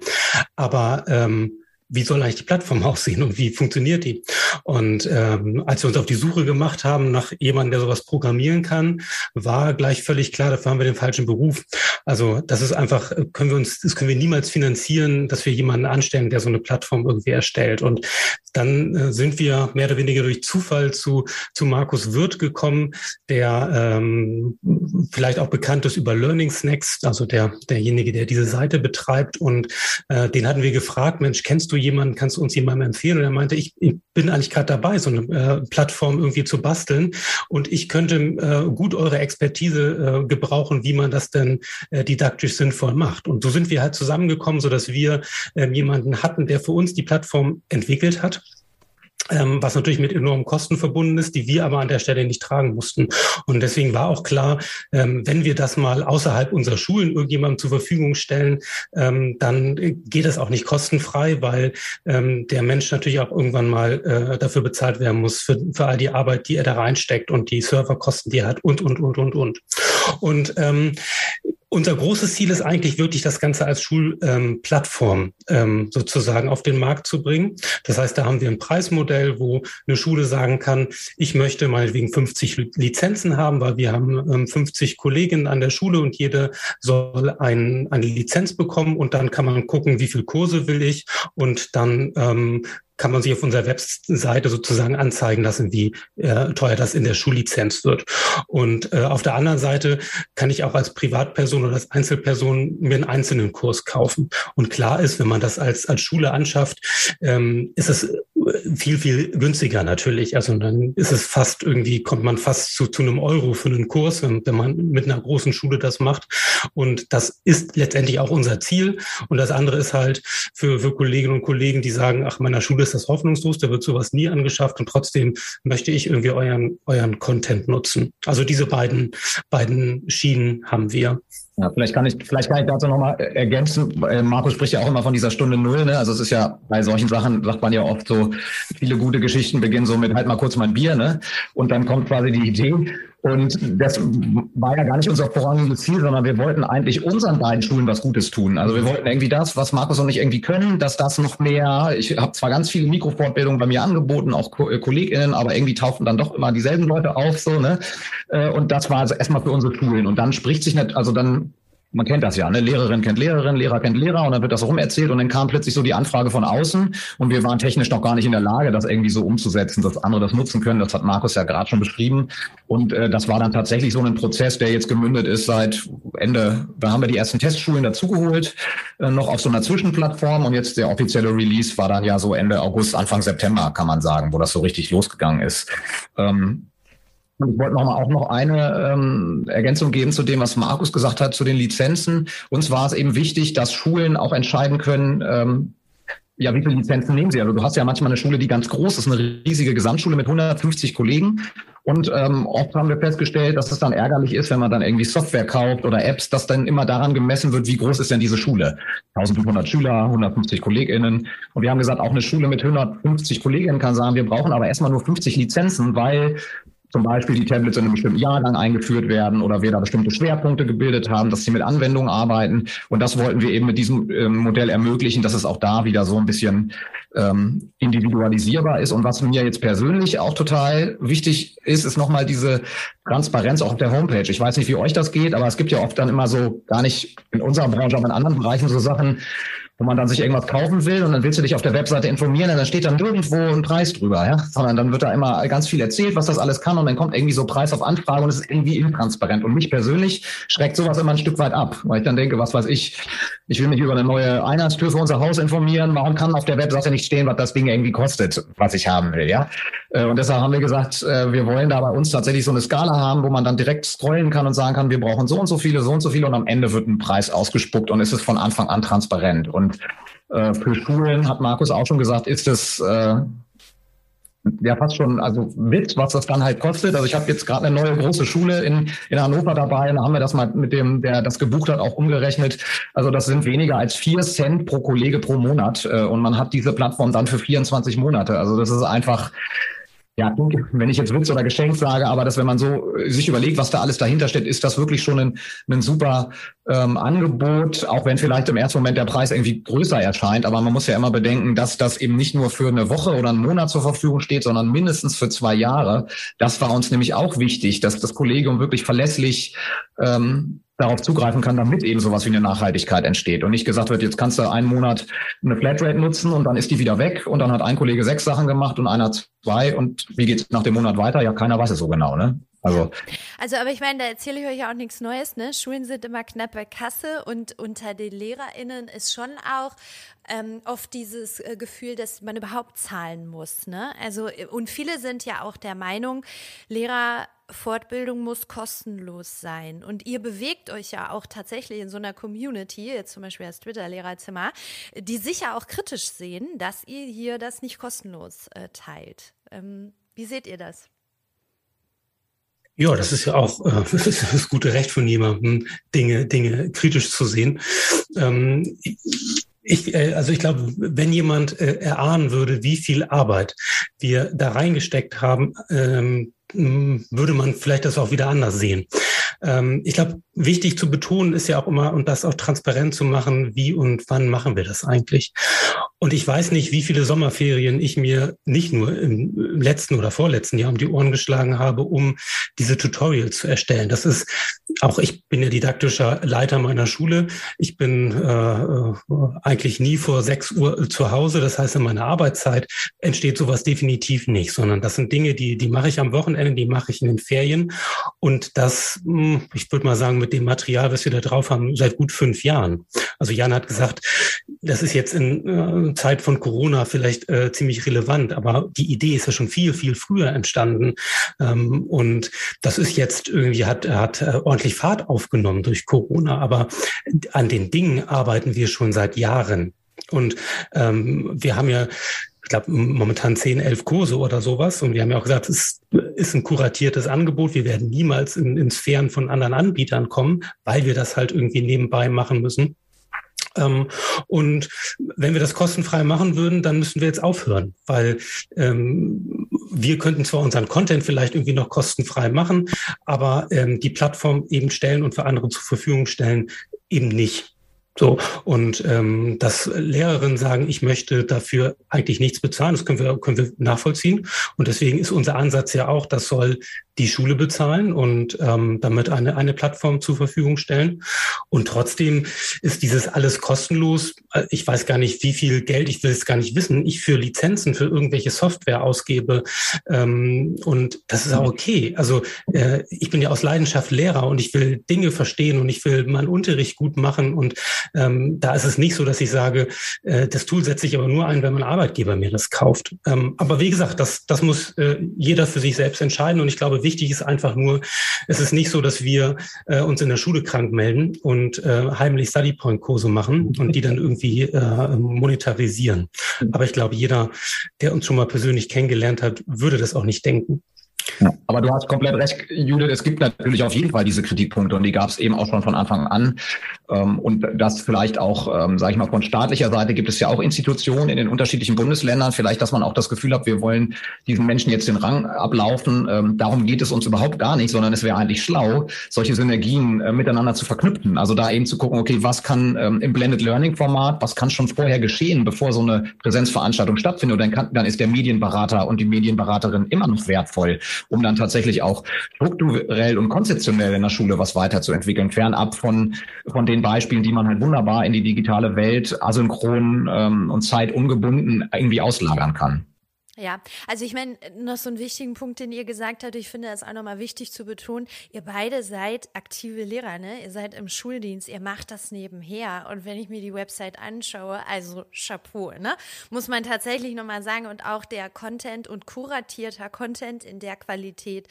Aber ähm, wie soll eigentlich die Plattform aussehen und wie funktioniert die? Und ähm, als wir uns auf die Suche gemacht haben nach jemandem, der sowas programmieren kann, war gleich völlig klar, dafür haben wir den falschen Beruf. Also das ist einfach, können wir uns, das können wir niemals finanzieren, dass wir jemanden anstellen, der so eine Plattform irgendwie erstellt. Und dann äh, sind wir mehr oder weniger durch Zufall zu, zu Markus Wirth gekommen, der ähm, vielleicht auch bekannt ist über Learning Snacks, also der, derjenige, der diese Seite betreibt. Und äh, den hatten wir gefragt, Mensch, kennst du jemanden, kannst du uns jemandem empfehlen? Und er meinte, ich, ich bin eigentlich gerade dabei, so eine äh, Plattform irgendwie zu basteln. Und ich könnte äh, gut eure Expertise äh, gebrauchen, wie man das denn äh, didaktisch sinnvoll macht. Und so sind wir halt zusammengekommen, so dass wir äh, jemanden hatten, der für uns die Plattform entwickelt hat ähm, was natürlich mit enormen Kosten verbunden ist, die wir aber an der Stelle nicht tragen mussten. Und deswegen war auch klar, ähm, wenn wir das mal außerhalb unserer Schulen irgendjemandem zur Verfügung stellen, ähm, dann geht es auch nicht kostenfrei, weil ähm, der Mensch natürlich auch irgendwann mal äh, dafür bezahlt werden muss, für, für all die Arbeit, die er da reinsteckt und die Serverkosten, die er hat und, und, und, und, und. Und ähm, unser großes Ziel ist eigentlich wirklich, das Ganze als Schulplattform ähm, ähm, sozusagen auf den Markt zu bringen. Das heißt, da haben wir ein Preismodell, wo eine Schule sagen kann, ich möchte meinetwegen 50 Lizenzen haben, weil wir haben ähm, 50 Kolleginnen an der Schule und jede soll ein, eine Lizenz bekommen und dann kann man gucken, wie viel Kurse will ich und dann ähm, kann man sich auf unserer Webseite sozusagen anzeigen lassen, wie äh, teuer das in der Schullizenz wird. Und äh, auf der anderen Seite kann ich auch als Privatperson oder als Einzelperson mir einen einzelnen Kurs kaufen. Und klar ist, wenn man das als, als Schule anschafft, ähm, ist es viel, viel günstiger natürlich. Also dann ist es fast irgendwie, kommt man fast zu, zu einem Euro für einen Kurs, wenn, wenn man mit einer großen Schule das macht. Und das ist letztendlich auch unser Ziel. Und das andere ist halt für, für Kolleginnen und Kollegen, die sagen, ach, meiner Schule ist das hoffnungslos, da wird sowas nie angeschafft und trotzdem möchte ich irgendwie euren, euren Content nutzen. Also diese beiden, beiden Schienen haben wir. Ja, vielleicht kann ich, vielleicht kann ich dazu nochmal ergänzen. Äh, Markus spricht ja auch immer von dieser Stunde Null. Ne? Also es ist ja bei solchen Sachen, sagt man ja oft so, viele gute Geschichten beginnen so mit halt mal kurz mein Bier, ne? Und dann kommt quasi die Idee. Und das war ja gar nicht unser vorrangiges Ziel, sondern wir wollten eigentlich unseren beiden Schulen was Gutes tun. Also wir wollten irgendwie das, was Markus und ich irgendwie können, dass das noch mehr, ich habe zwar ganz viele Mikrofortbildungen bei mir angeboten, auch Ko äh, KollegInnen, aber irgendwie tauchten dann doch immer dieselben Leute auf, so, ne? Äh, und das war also erstmal für unsere Schulen. Und dann spricht sich nicht, also dann man kennt das ja, ne? Lehrerin kennt Lehrerin, Lehrer kennt Lehrer und dann wird das rumerzählt und dann kam plötzlich so die Anfrage von außen und wir waren technisch noch gar nicht in der Lage, das irgendwie so umzusetzen, dass andere das nutzen können. Das hat Markus ja gerade schon beschrieben und äh, das war dann tatsächlich so ein Prozess, der jetzt gemündet ist seit Ende, da haben wir die ersten Testschulen dazugeholt, äh, noch auf so einer Zwischenplattform und jetzt der offizielle Release war dann ja so Ende August, Anfang September, kann man sagen, wo das so richtig losgegangen ist. Ähm, ich wollte noch mal auch noch eine ähm, Ergänzung geben zu dem, was Markus gesagt hat, zu den Lizenzen. Uns war es eben wichtig, dass Schulen auch entscheiden können, ähm, ja, wie viele Lizenzen nehmen sie? Also du hast ja manchmal eine Schule, die ganz groß ist, eine riesige Gesamtschule mit 150 Kollegen. Und ähm, oft haben wir festgestellt, dass es dann ärgerlich ist, wenn man dann irgendwie Software kauft oder Apps, dass dann immer daran gemessen wird, wie groß ist denn diese Schule? 1500 Schüler, 150 KollegInnen. Und wir haben gesagt, auch eine Schule mit 150 KollegInnen kann sagen, wir brauchen aber erstmal nur 50 Lizenzen, weil zum Beispiel die Tablets in einem bestimmten Jahrgang eingeführt werden oder wir da bestimmte Schwerpunkte gebildet haben, dass sie mit Anwendungen arbeiten. Und das wollten wir eben mit diesem ähm, Modell ermöglichen, dass es auch da wieder so ein bisschen ähm, individualisierbar ist. Und was mir jetzt persönlich auch total wichtig ist, ist nochmal diese Transparenz auch auf der Homepage. Ich weiß nicht, wie euch das geht, aber es gibt ja oft dann immer so gar nicht in unserer Branche, aber in anderen Bereichen so Sachen, wo man dann sich irgendwas kaufen will und dann willst du dich auf der Webseite informieren und dann steht dann nirgendwo ein Preis drüber, ja, sondern dann wird da immer ganz viel erzählt, was das alles kann und dann kommt irgendwie so Preis auf Anfrage und es ist irgendwie intransparent. Und mich persönlich schreckt sowas immer ein Stück weit ab, weil ich dann denke, was weiß ich, ich will mich über eine neue Einheitstür für unser Haus informieren, warum kann auf der Webseite nicht stehen, was das Ding irgendwie kostet, was ich haben will, ja? Äh, und deshalb haben wir gesagt, äh, wir wollen da bei uns tatsächlich so eine Skala haben, wo man dann direkt scrollen kann und sagen kann, wir brauchen so und so viele, so und so viele und am Ende wird ein Preis ausgespuckt und es ist von Anfang an transparent. Und äh, für Schulen, hat Markus auch schon gesagt, ist es äh, ja fast schon also Witz, was das dann halt kostet. Also ich habe jetzt gerade eine neue große Schule in, in Hannover dabei und da haben wir das mal mit dem, der das gebucht hat, auch umgerechnet. Also das sind weniger als vier Cent pro Kollege pro Monat äh, und man hat diese Plattform dann für 24 Monate. Also das ist einfach ja, wenn ich jetzt Witz oder Geschenk sage, aber dass wenn man so äh, sich überlegt, was da alles dahinter steht, ist das wirklich schon ein, ein super ähm, Angebot, auch wenn vielleicht im ersten Moment der Preis irgendwie größer erscheint. Aber man muss ja immer bedenken, dass das eben nicht nur für eine Woche oder einen Monat zur Verfügung steht, sondern mindestens für zwei Jahre. Das war uns nämlich auch wichtig, dass das Kollegium wirklich verlässlich ähm, darauf zugreifen kann, damit eben sowas wie eine Nachhaltigkeit entsteht und nicht gesagt wird, jetzt kannst du einen Monat eine Flatrate nutzen und dann ist die wieder weg und dann hat ein Kollege sechs Sachen gemacht und einer zwei und wie geht es nach dem Monat weiter? Ja, keiner weiß es so genau, ne? Also, also aber ich meine, da erzähle ich euch auch nichts Neues, ne? Schulen sind immer knapp bei Kasse und unter den LehrerInnen ist schon auch ähm, oft dieses äh, Gefühl, dass man überhaupt zahlen muss, ne? Also, und viele sind ja auch der Meinung, Lehrer Fortbildung muss kostenlos sein. Und ihr bewegt euch ja auch tatsächlich in so einer Community, jetzt zum Beispiel als Twitter-Lehrerzimmer, die sicher auch kritisch sehen, dass ihr hier das nicht kostenlos äh, teilt. Ähm, wie seht ihr das? Ja, das ist ja auch äh, das gute Recht von jemandem, Dinge, Dinge kritisch zu sehen. Ähm, ich, äh, also ich glaube, wenn jemand äh, erahnen würde, wie viel Arbeit wir da reingesteckt haben, ähm, würde man vielleicht das auch wieder anders sehen. Ähm, ich glaube, wichtig zu betonen ist ja auch immer, und das auch transparent zu machen, wie und wann machen wir das eigentlich. Und ich weiß nicht, wie viele Sommerferien ich mir nicht nur im letzten oder vorletzten Jahr um die Ohren geschlagen habe, um diese Tutorials zu erstellen. Das ist auch, ich bin ja didaktischer Leiter meiner Schule. Ich bin äh, eigentlich nie vor sechs Uhr zu Hause. Das heißt, in meiner Arbeitszeit entsteht sowas definitiv nicht, sondern das sind Dinge, die, die mache ich am Wochenende, die mache ich in den Ferien. Und das, hm, ich würde mal sagen, mit dem Material, was wir da drauf haben, seit gut fünf Jahren. Also Jan hat gesagt, das ist jetzt in äh, Zeit von Corona vielleicht äh, ziemlich relevant, aber die Idee ist ja schon viel, viel früher entstanden. Ähm, und das ist jetzt irgendwie, hat, hat äh, ordentlich Fahrt aufgenommen durch Corona, aber an den Dingen arbeiten wir schon seit Jahren. Und ähm, wir haben ja ich glaube, momentan zehn, elf Kurse oder sowas. Und wir haben ja auch gesagt, es ist ein kuratiertes Angebot. Wir werden niemals in, in Sphären von anderen Anbietern kommen, weil wir das halt irgendwie nebenbei machen müssen. Ähm, und wenn wir das kostenfrei machen würden, dann müssten wir jetzt aufhören, weil ähm, wir könnten zwar unseren Content vielleicht irgendwie noch kostenfrei machen, aber ähm, die Plattform eben stellen und für andere zur Verfügung stellen eben nicht. So, und ähm, dass Lehrerinnen sagen, ich möchte dafür eigentlich nichts bezahlen, das können wir, können wir nachvollziehen. Und deswegen ist unser Ansatz ja auch, das soll die Schule bezahlen und ähm, damit eine, eine Plattform zur Verfügung stellen. Und trotzdem ist dieses alles kostenlos. Äh, ich weiß gar nicht, wie viel Geld, ich will es gar nicht wissen, ich für Lizenzen für irgendwelche Software ausgebe. Ähm, und das ist auch okay. Also äh, ich bin ja aus Leidenschaft Lehrer und ich will Dinge verstehen und ich will meinen Unterricht gut machen. Und ähm, da ist es nicht so, dass ich sage, äh, das Tool setze ich aber nur ein, wenn mein Arbeitgeber mir das kauft. Ähm, aber wie gesagt, das, das muss äh, jeder für sich selbst entscheiden. Und ich glaube, wichtig ist einfach nur, es ist nicht so, dass wir äh, uns in der Schule krank melden und äh, heimlich Study Point Kurse machen und die dann irgendwie äh, monetarisieren. Aber ich glaube, jeder, der uns schon mal persönlich kennengelernt hat, würde das auch nicht denken. Ja, aber du hast komplett recht, Judith. Es gibt natürlich auf jeden Fall diese Kritikpunkte und die gab es eben auch schon von Anfang an. Ähm, und das vielleicht auch, ähm, sage ich mal, von staatlicher Seite gibt es ja auch Institutionen in den unterschiedlichen Bundesländern. Vielleicht, dass man auch das Gefühl hat, wir wollen diesen Menschen jetzt den Rang ablaufen. Ähm, darum geht es uns überhaupt gar nicht, sondern es wäre eigentlich schlau, solche Synergien äh, miteinander zu verknüpfen. Also da eben zu gucken, okay, was kann im Blended Learning Format, was kann schon vorher geschehen, bevor so eine Präsenzveranstaltung stattfindet. Und dann, kann, dann ist der Medienberater und die Medienberaterin immer noch wertvoll um dann tatsächlich auch strukturell und konzeptionell in der Schule was weiterzuentwickeln, fernab von, von den Beispielen, die man halt wunderbar in die digitale Welt asynchron ähm, und zeitungebunden irgendwie auslagern kann. Ja, also ich meine, noch so einen wichtigen Punkt, den ihr gesagt habt, ich finde das auch nochmal wichtig zu betonen. Ihr beide seid aktive Lehrer, ne? Ihr seid im Schuldienst, ihr macht das nebenher. Und wenn ich mir die Website anschaue, also Chapeau, ne? Muss man tatsächlich nochmal sagen. Und auch der Content und kuratierter Content in der Qualität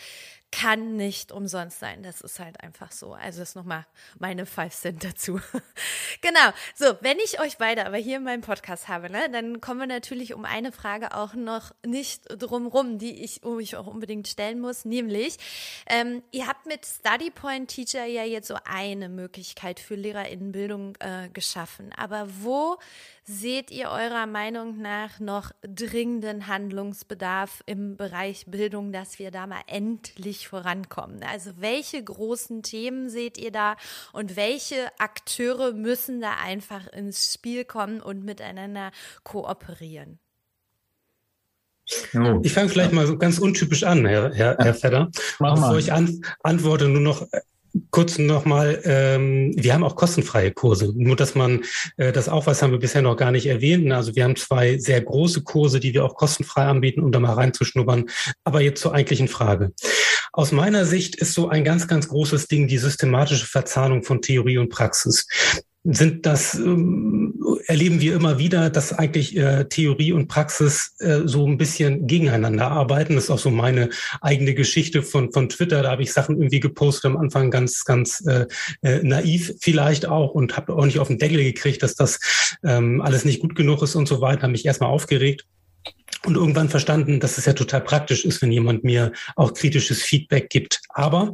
kann nicht umsonst sein. Das ist halt einfach so. Also das ist nochmal meine Five Cent dazu. genau. So, wenn ich euch beide aber hier in meinem Podcast habe, ne, dann kommen wir natürlich um eine Frage auch noch nicht drumrum, die ich euch auch unbedingt stellen muss, nämlich, ähm, ihr habt mit Study Point Teacher ja jetzt so eine Möglichkeit für LehrerInnenbildung äh, geschaffen. Aber wo seht ihr eurer Meinung nach noch dringenden Handlungsbedarf im Bereich Bildung, dass wir da mal endlich vorankommen? Also welche großen Themen seht ihr da und welche Akteure müssen da einfach ins Spiel kommen und miteinander kooperieren? Ich fange vielleicht mal so ganz untypisch an, Herr, Herr, Herr Fedder. Bevor ich an, antworte, nur noch kurz nochmal, ähm, wir haben auch kostenfreie Kurse. Nur, dass man äh, das auch, was haben wir bisher noch gar nicht erwähnt. Also wir haben zwei sehr große Kurse, die wir auch kostenfrei anbieten, um da mal reinzuschnuppern. Aber jetzt zur eigentlichen Frage. Aus meiner Sicht ist so ein ganz, ganz großes Ding die systematische Verzahnung von Theorie und Praxis sind das, ähm, erleben wir immer wieder, dass eigentlich äh, Theorie und Praxis äh, so ein bisschen gegeneinander arbeiten. Das ist auch so meine eigene Geschichte von, von Twitter. Da habe ich Sachen irgendwie gepostet am Anfang ganz, ganz äh, äh, naiv vielleicht auch und habe auch nicht auf den Deckel gekriegt, dass das ähm, alles nicht gut genug ist und so weiter, habe mich erstmal aufgeregt. Und irgendwann verstanden, dass es ja total praktisch ist, wenn jemand mir auch kritisches Feedback gibt. Aber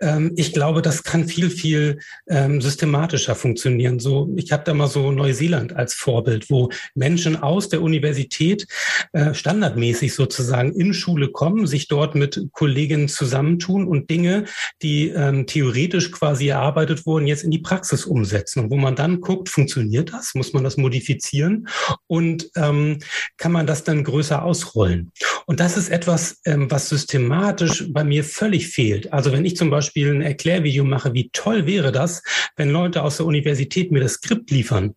ähm, ich glaube, das kann viel, viel ähm, systematischer funktionieren. So, ich habe da mal so Neuseeland als Vorbild, wo Menschen aus der Universität äh, standardmäßig sozusagen in Schule kommen, sich dort mit Kolleginnen zusammentun und Dinge, die ähm, theoretisch quasi erarbeitet wurden, jetzt in die Praxis umsetzen. Und wo man dann guckt, funktioniert das? Muss man das modifizieren? Und ähm, kann man das dann größer ausrollen? Und das ist etwas, ähm, was systematisch bei mir völlig fehlt. Also wenn ich zum Beispiel ein Erklärvideo mache, wie toll wäre das, wenn Leute aus der Universität mir das Skript liefern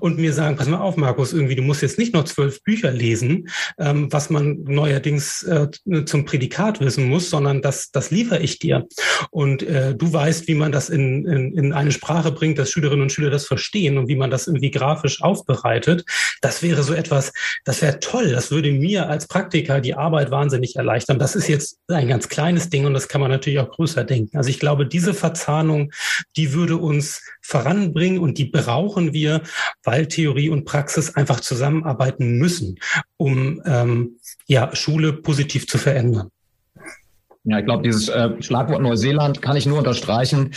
und mir sagen, pass mal auf, Markus, irgendwie, du musst jetzt nicht nur zwölf Bücher lesen, ähm, was man neuerdings äh, zum Prädikat wissen muss, sondern das, das liefere ich dir. Und äh, du weißt, wie man das in, in, in eine Sprache bringt, dass Schülerinnen und Schüler das verstehen und wie man das irgendwie grafisch aufbereitet. Das wäre so etwas, das wäre toll. Das würde mir als Praktiker die Arbeit wahnsinnig erleichtern. Das ist jetzt ein ganz kleines Ding und das kann man natürlich auch größer denken. Also ich glaube, diese Verzahnung, die würde uns voranbringen und die brauchen wir, weil Theorie und Praxis einfach zusammenarbeiten müssen, um ähm, ja, Schule positiv zu verändern. Ja, ich glaube, dieses äh, Schlagwort Neuseeland kann ich nur unterstreichen.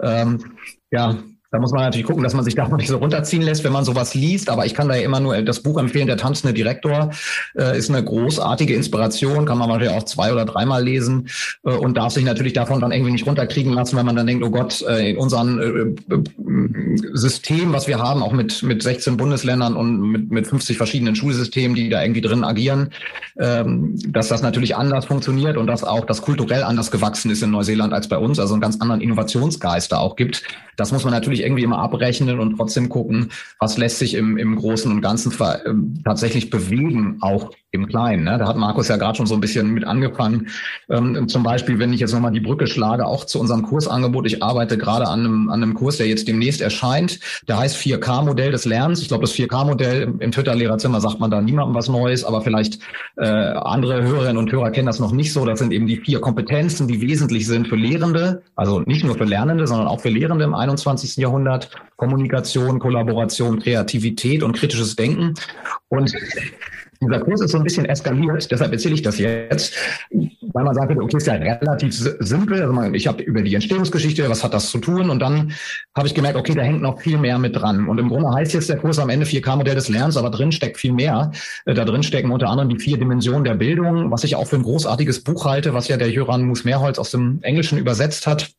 Ähm, ja, da muss man natürlich gucken, dass man sich da nicht so runterziehen lässt, wenn man sowas liest. Aber ich kann da ja immer nur das Buch empfehlen, Der tanzende Direktor. Äh, ist eine großartige Inspiration, kann man natürlich auch zwei oder dreimal lesen äh, und darf sich natürlich davon dann irgendwie nicht runterkriegen lassen, wenn man dann denkt, oh Gott, äh, in unserem äh, äh, System, was wir haben, auch mit, mit 16 Bundesländern und mit, mit 50 verschiedenen Schulsystemen, die da irgendwie drin agieren, ähm, dass das natürlich anders funktioniert und dass auch das kulturell anders gewachsen ist in Neuseeland als bei uns, also einen ganz anderen Innovationsgeist da auch gibt. Das muss man natürlich irgendwie immer abrechnen und trotzdem gucken, was lässt sich im, im Großen und Ganzen äh, tatsächlich bewegen, auch im Kleinen. Ne? Da hat Markus ja gerade schon so ein bisschen mit angefangen. Ähm, zum Beispiel, wenn ich jetzt nochmal die Brücke schlage, auch zu unserem Kursangebot. Ich arbeite gerade an einem, an einem Kurs, der jetzt demnächst erscheint. Der heißt 4K-Modell des Lernens. Ich glaube, das 4K-Modell im Twitter-Lehrerzimmer sagt man da niemandem was Neues, aber vielleicht äh, andere Hörerinnen und Hörer kennen das noch nicht so. Das sind eben die vier Kompetenzen, die wesentlich sind für Lehrende, also nicht nur für Lernende, sondern auch für Lehrende im 21. Jahrhundert. Kommunikation, Kollaboration, Kreativität und kritisches Denken. Und dieser Kurs ist so ein bisschen eskaliert, deshalb erzähle ich das jetzt, weil man sagt, okay, ist ja relativ simpel. Also ich habe über die Entstehungsgeschichte, was hat das zu tun? Und dann habe ich gemerkt, okay, da hängt noch viel mehr mit dran. Und im Grunde heißt jetzt der Kurs am Ende 4K-Modell des Lernens, aber drin steckt viel mehr. Äh, da drin stecken unter anderem die vier Dimensionen der Bildung, was ich auch für ein großartiges Buch halte, was ja der Jöran Mus-Mehrholz aus dem Englischen übersetzt hat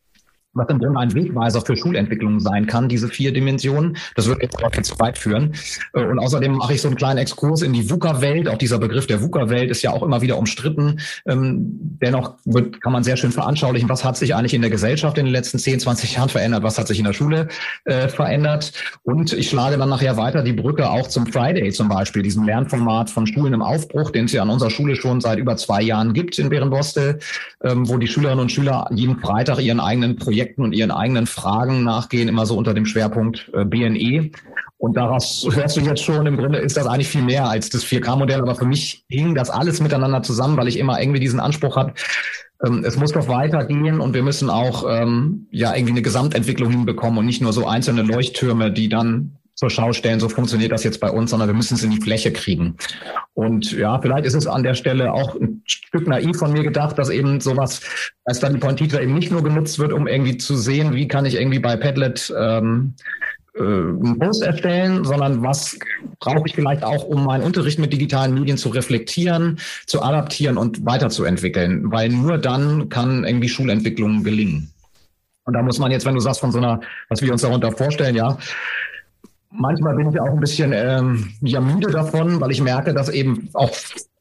was Grunde ein Wegweiser für Schulentwicklung sein kann, diese vier Dimensionen. Das wird jetzt auch zu weit führen. Äh, und außerdem mache ich so einen kleinen Exkurs in die VUCA-Welt. Auch dieser Begriff der VUCA-Welt ist ja auch immer wieder umstritten. Ähm, dennoch wird, kann man sehr schön veranschaulichen, was hat sich eigentlich in der Gesellschaft in den letzten 10, 20 Jahren verändert, was hat sich in der Schule äh, verändert. Und ich schlage dann nachher weiter die Brücke auch zum Friday zum Beispiel, diesem Lernformat von Schulen im Aufbruch, den es ja an unserer Schule schon seit über zwei Jahren gibt in Bärenbostel, ähm, wo die Schülerinnen und Schüler jeden Freitag ihren eigenen Projekten Projekten und ihren eigenen Fragen nachgehen, immer so unter dem Schwerpunkt äh, BNE. Und daraus hörst du jetzt schon, im Grunde ist das eigentlich viel mehr als das 4K-Modell. Aber für mich hing das alles miteinander zusammen, weil ich immer irgendwie diesen Anspruch habe, ähm, es muss doch weitergehen und wir müssen auch ähm, ja irgendwie eine Gesamtentwicklung hinbekommen und nicht nur so einzelne Leuchttürme, die dann zur Schau stellen, so funktioniert das jetzt bei uns, sondern wir müssen es in die Fläche kriegen. Und ja, vielleicht ist es an der Stelle auch ein Stück naiv von mir gedacht, dass eben sowas als dann die Pointita eben nicht nur genutzt wird, um irgendwie zu sehen, wie kann ich irgendwie bei Padlet ähm, äh, einen Post erstellen, sondern was brauche ich vielleicht auch, um meinen Unterricht mit digitalen Medien zu reflektieren, zu adaptieren und weiterzuentwickeln, weil nur dann kann irgendwie Schulentwicklung gelingen. Und da muss man jetzt, wenn du sagst von so einer, was wir uns darunter vorstellen, ja, Manchmal bin ich auch ein bisschen ähm, ja, müde davon, weil ich merke, dass eben auch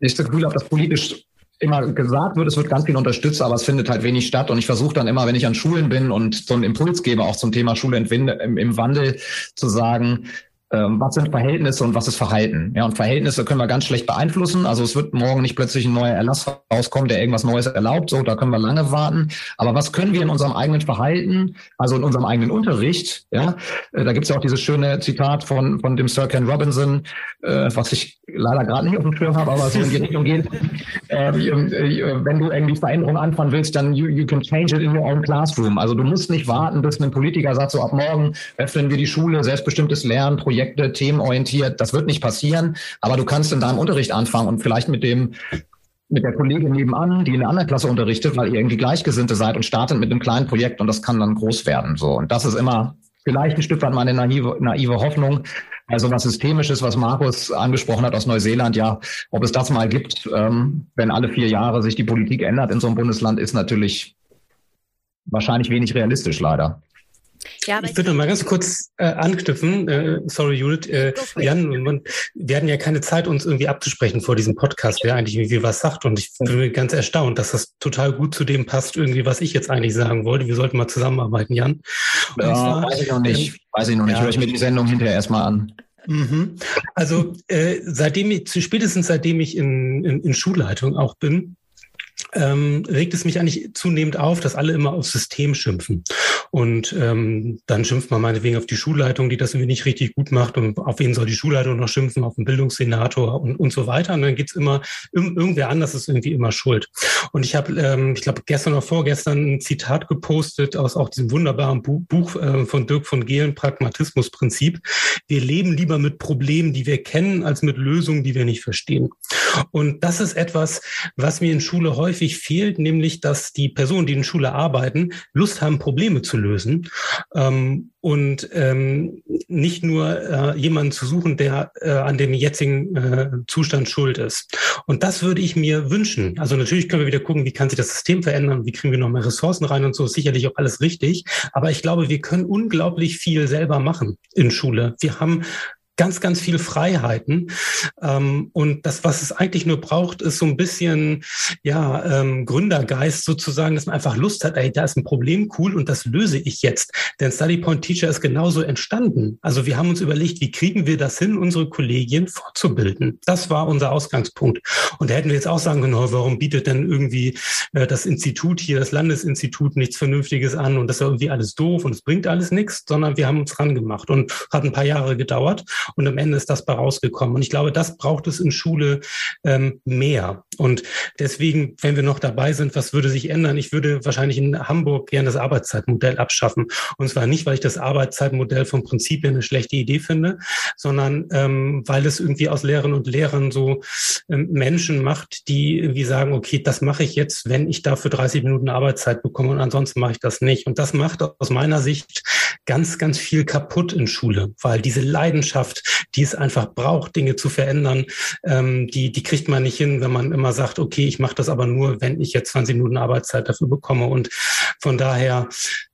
ich das Gefühl habe, dass politisch immer gesagt wird, es wird ganz viel unterstützt, aber es findet halt wenig statt. Und ich versuche dann immer, wenn ich an Schulen bin und so einen Impuls gebe, auch zum Thema Schule im, im Wandel, zu sagen, was sind Verhältnisse und was ist Verhalten. Ja, und Verhältnisse können wir ganz schlecht beeinflussen. Also es wird morgen nicht plötzlich ein neuer Erlass rauskommen, der irgendwas Neues erlaubt. So, da können wir lange warten. Aber was können wir in unserem eigenen Verhalten, also in unserem eigenen Unterricht, ja, äh, da gibt es ja auch dieses schöne Zitat von, von dem Sir Ken Robinson, äh, was ich leider gerade nicht auf dem Schirm habe, aber so in die Richtung geht. Äh, äh, wenn du irgendwie Veränderungen anfangen willst, dann you, you can change it in your own classroom. Also du musst nicht warten, bis ein Politiker sagt, so ab morgen öffnen wir die Schule, selbstbestimmtes Lernen, Projekt Projekte, themenorientiert. Das wird nicht passieren, aber du kannst in deinem Unterricht anfangen und vielleicht mit dem mit der Kollegin nebenan, die in einer anderen Klasse unterrichtet, weil ihr irgendwie Gleichgesinnte seid und startet mit einem kleinen Projekt und das kann dann groß werden. So und das ist immer vielleicht ein Stück weit meine naive, naive Hoffnung. Also was Systemisches, was Markus angesprochen hat aus Neuseeland, ja, ob es das mal gibt, ähm, wenn alle vier Jahre sich die Politik ändert in so einem Bundesland, ist natürlich wahrscheinlich wenig realistisch, leider. Ja, ich würde noch mal ganz kurz äh, anknüpfen. Äh, sorry, Judith. Äh, Jan, man, wir hatten ja keine Zeit, uns irgendwie abzusprechen vor diesem Podcast, wer eigentlich irgendwie was sagt. Und ich bin ganz erstaunt, dass das total gut zu dem passt, irgendwie, was ich jetzt eigentlich sagen wollte. Wir sollten mal zusammenarbeiten, Jan. Ja, zwar, weiß ich noch nicht. Ähm, weiß ich noch nicht. Ja. Höre ich mir die Sendung hinterher erstmal an. Mhm. Also äh, seitdem ich, spätestens seitdem ich in, in, in Schulleitung auch bin, ähm, regt es mich eigentlich zunehmend auf, dass alle immer aufs System schimpfen. Und ähm, dann schimpft man meinetwegen auf die Schulleitung, die das irgendwie nicht richtig gut macht. Und auf wen soll die Schulleitung noch schimpfen? Auf den Bildungssenator und, und so weiter. Und dann geht's immer, irgendwer anders ist irgendwie immer schuld. Und ich habe, ähm, ich glaube, gestern oder vorgestern ein Zitat gepostet aus auch diesem wunderbaren Buch äh, von Dirk von Gehlen, Pragmatismusprinzip. Wir leben lieber mit Problemen, die wir kennen, als mit Lösungen, die wir nicht verstehen. Und das ist etwas, was mir in Schule häufig häufig fehlt, nämlich dass die Personen, die in Schule arbeiten, Lust haben, Probleme zu lösen ähm, und ähm, nicht nur äh, jemanden zu suchen, der äh, an dem jetzigen äh, Zustand schuld ist. Und das würde ich mir wünschen. Also natürlich können wir wieder gucken, wie kann sich das System verändern, wie kriegen wir noch mehr Ressourcen rein und so, sicherlich auch alles richtig. Aber ich glaube, wir können unglaublich viel selber machen in Schule. Wir haben ganz, ganz viel Freiheiten. Ähm, und das, was es eigentlich nur braucht, ist so ein bisschen ja ähm, Gründergeist sozusagen, dass man einfach Lust hat, ey, da ist ein Problem, cool, und das löse ich jetzt. Denn Study Point Teacher ist genauso entstanden. Also wir haben uns überlegt, wie kriegen wir das hin, unsere Kollegien fortzubilden. Das war unser Ausgangspunkt. Und da hätten wir jetzt auch sagen können, oh, warum bietet denn irgendwie äh, das Institut hier, das Landesinstitut, nichts Vernünftiges an und das ist irgendwie alles doof und es bringt alles nichts, sondern wir haben uns rangemacht und hat ein paar Jahre gedauert. Und am Ende ist das bei rausgekommen. Und ich glaube, das braucht es in Schule ähm, mehr. Und deswegen, wenn wir noch dabei sind, was würde sich ändern? Ich würde wahrscheinlich in Hamburg gerne das Arbeitszeitmodell abschaffen. Und zwar nicht, weil ich das Arbeitszeitmodell vom Prinzip her eine schlechte Idee finde, sondern ähm, weil es irgendwie aus Lehrern und Lehrern so ähm, Menschen macht, die irgendwie sagen, okay, das mache ich jetzt, wenn ich dafür 30 Minuten Arbeitszeit bekomme und ansonsten mache ich das nicht. Und das macht aus meiner Sicht ganz, ganz viel kaputt in Schule, weil diese Leidenschaft, die es einfach braucht, Dinge zu verändern, ähm, die, die kriegt man nicht hin, wenn man immer sagt, okay, ich mache das aber nur, wenn ich jetzt 20 Minuten Arbeitszeit dafür bekomme. Und von daher,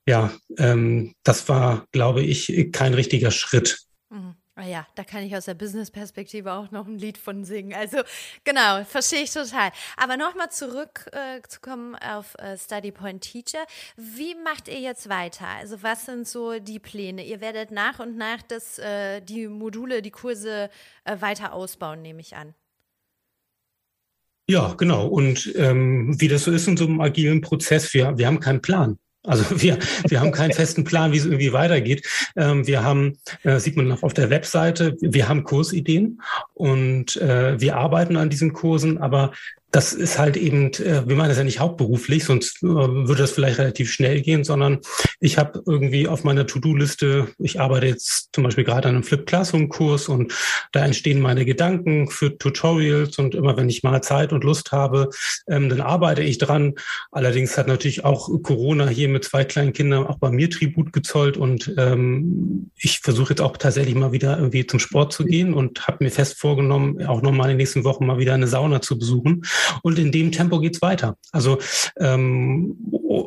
ja, ähm, das war, glaube ich, kein richtiger Schritt. Ah ja, da kann ich aus der Business-Perspektive auch noch ein Lied von singen. Also genau, verstehe ich total. Aber nochmal zurückzukommen äh, auf äh, Study Point Teacher. Wie macht ihr jetzt weiter? Also was sind so die Pläne? Ihr werdet nach und nach das, äh, die Module, die Kurse äh, weiter ausbauen, nehme ich an. Ja, genau. Und ähm, wie das so ist in so einem agilen Prozess, wir, wir haben keinen Plan. Also wir, wir haben keinen festen Plan, wie es irgendwie weitergeht. Ähm, wir haben, äh, sieht man auf der Webseite, wir haben Kursideen und äh, wir arbeiten an diesen Kursen, aber das ist halt eben, äh, wir machen das ja nicht hauptberuflich, sonst äh, würde das vielleicht relativ schnell gehen, sondern ich habe irgendwie auf meiner To-Do-Liste, ich arbeite jetzt zum Beispiel gerade an einem Flip Classroom-Kurs und da entstehen meine Gedanken für Tutorials und immer wenn ich mal Zeit und Lust habe, ähm, dann arbeite ich dran. Allerdings hat natürlich auch Corona hier mit zwei kleinen Kindern auch bei mir Tribut gezollt und ähm, ich versuche jetzt auch tatsächlich mal wieder irgendwie zum Sport zu gehen und habe mir fest vorgenommen, auch nochmal in den nächsten Wochen mal wieder eine Sauna zu besuchen. Und in dem Tempo geht's weiter. Also ähm,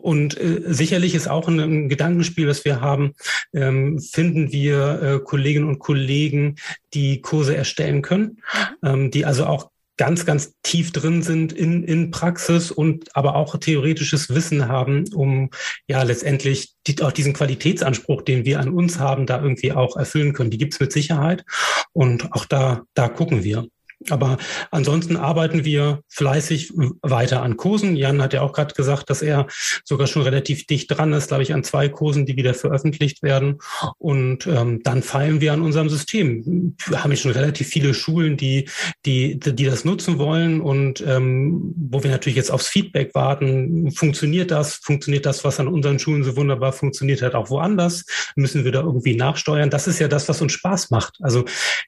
und äh, sicherlich ist auch ein, ein, Gedankenspiel, das wir haben, ähm, finden wir äh, Kolleginnen und Kollegen, die Kurse erstellen können, ähm, die also auch ganz, ganz tief drin sind in, in Praxis und aber auch theoretisches Wissen haben, um ja letztendlich die, auch diesen Qualitätsanspruch, den wir an uns haben, da irgendwie auch erfüllen können. Die gibt's mit Sicherheit und auch da, da gucken wir. Aber ansonsten arbeiten wir fleißig weiter an Kursen. Jan hat ja auch gerade gesagt, dass er sogar schon relativ dicht dran ist, glaube ich, an zwei Kursen, die wieder veröffentlicht werden. Und ähm, dann feilen wir an unserem System. Wir haben schon relativ viele Schulen, die, die, die das nutzen wollen und ähm, wo wir natürlich jetzt aufs Feedback warten. Funktioniert das? Funktioniert das, was an unseren Schulen so wunderbar funktioniert hat, auch woanders? Müssen wir da irgendwie nachsteuern? Das ist ja das, was uns Spaß macht. Also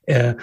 äh,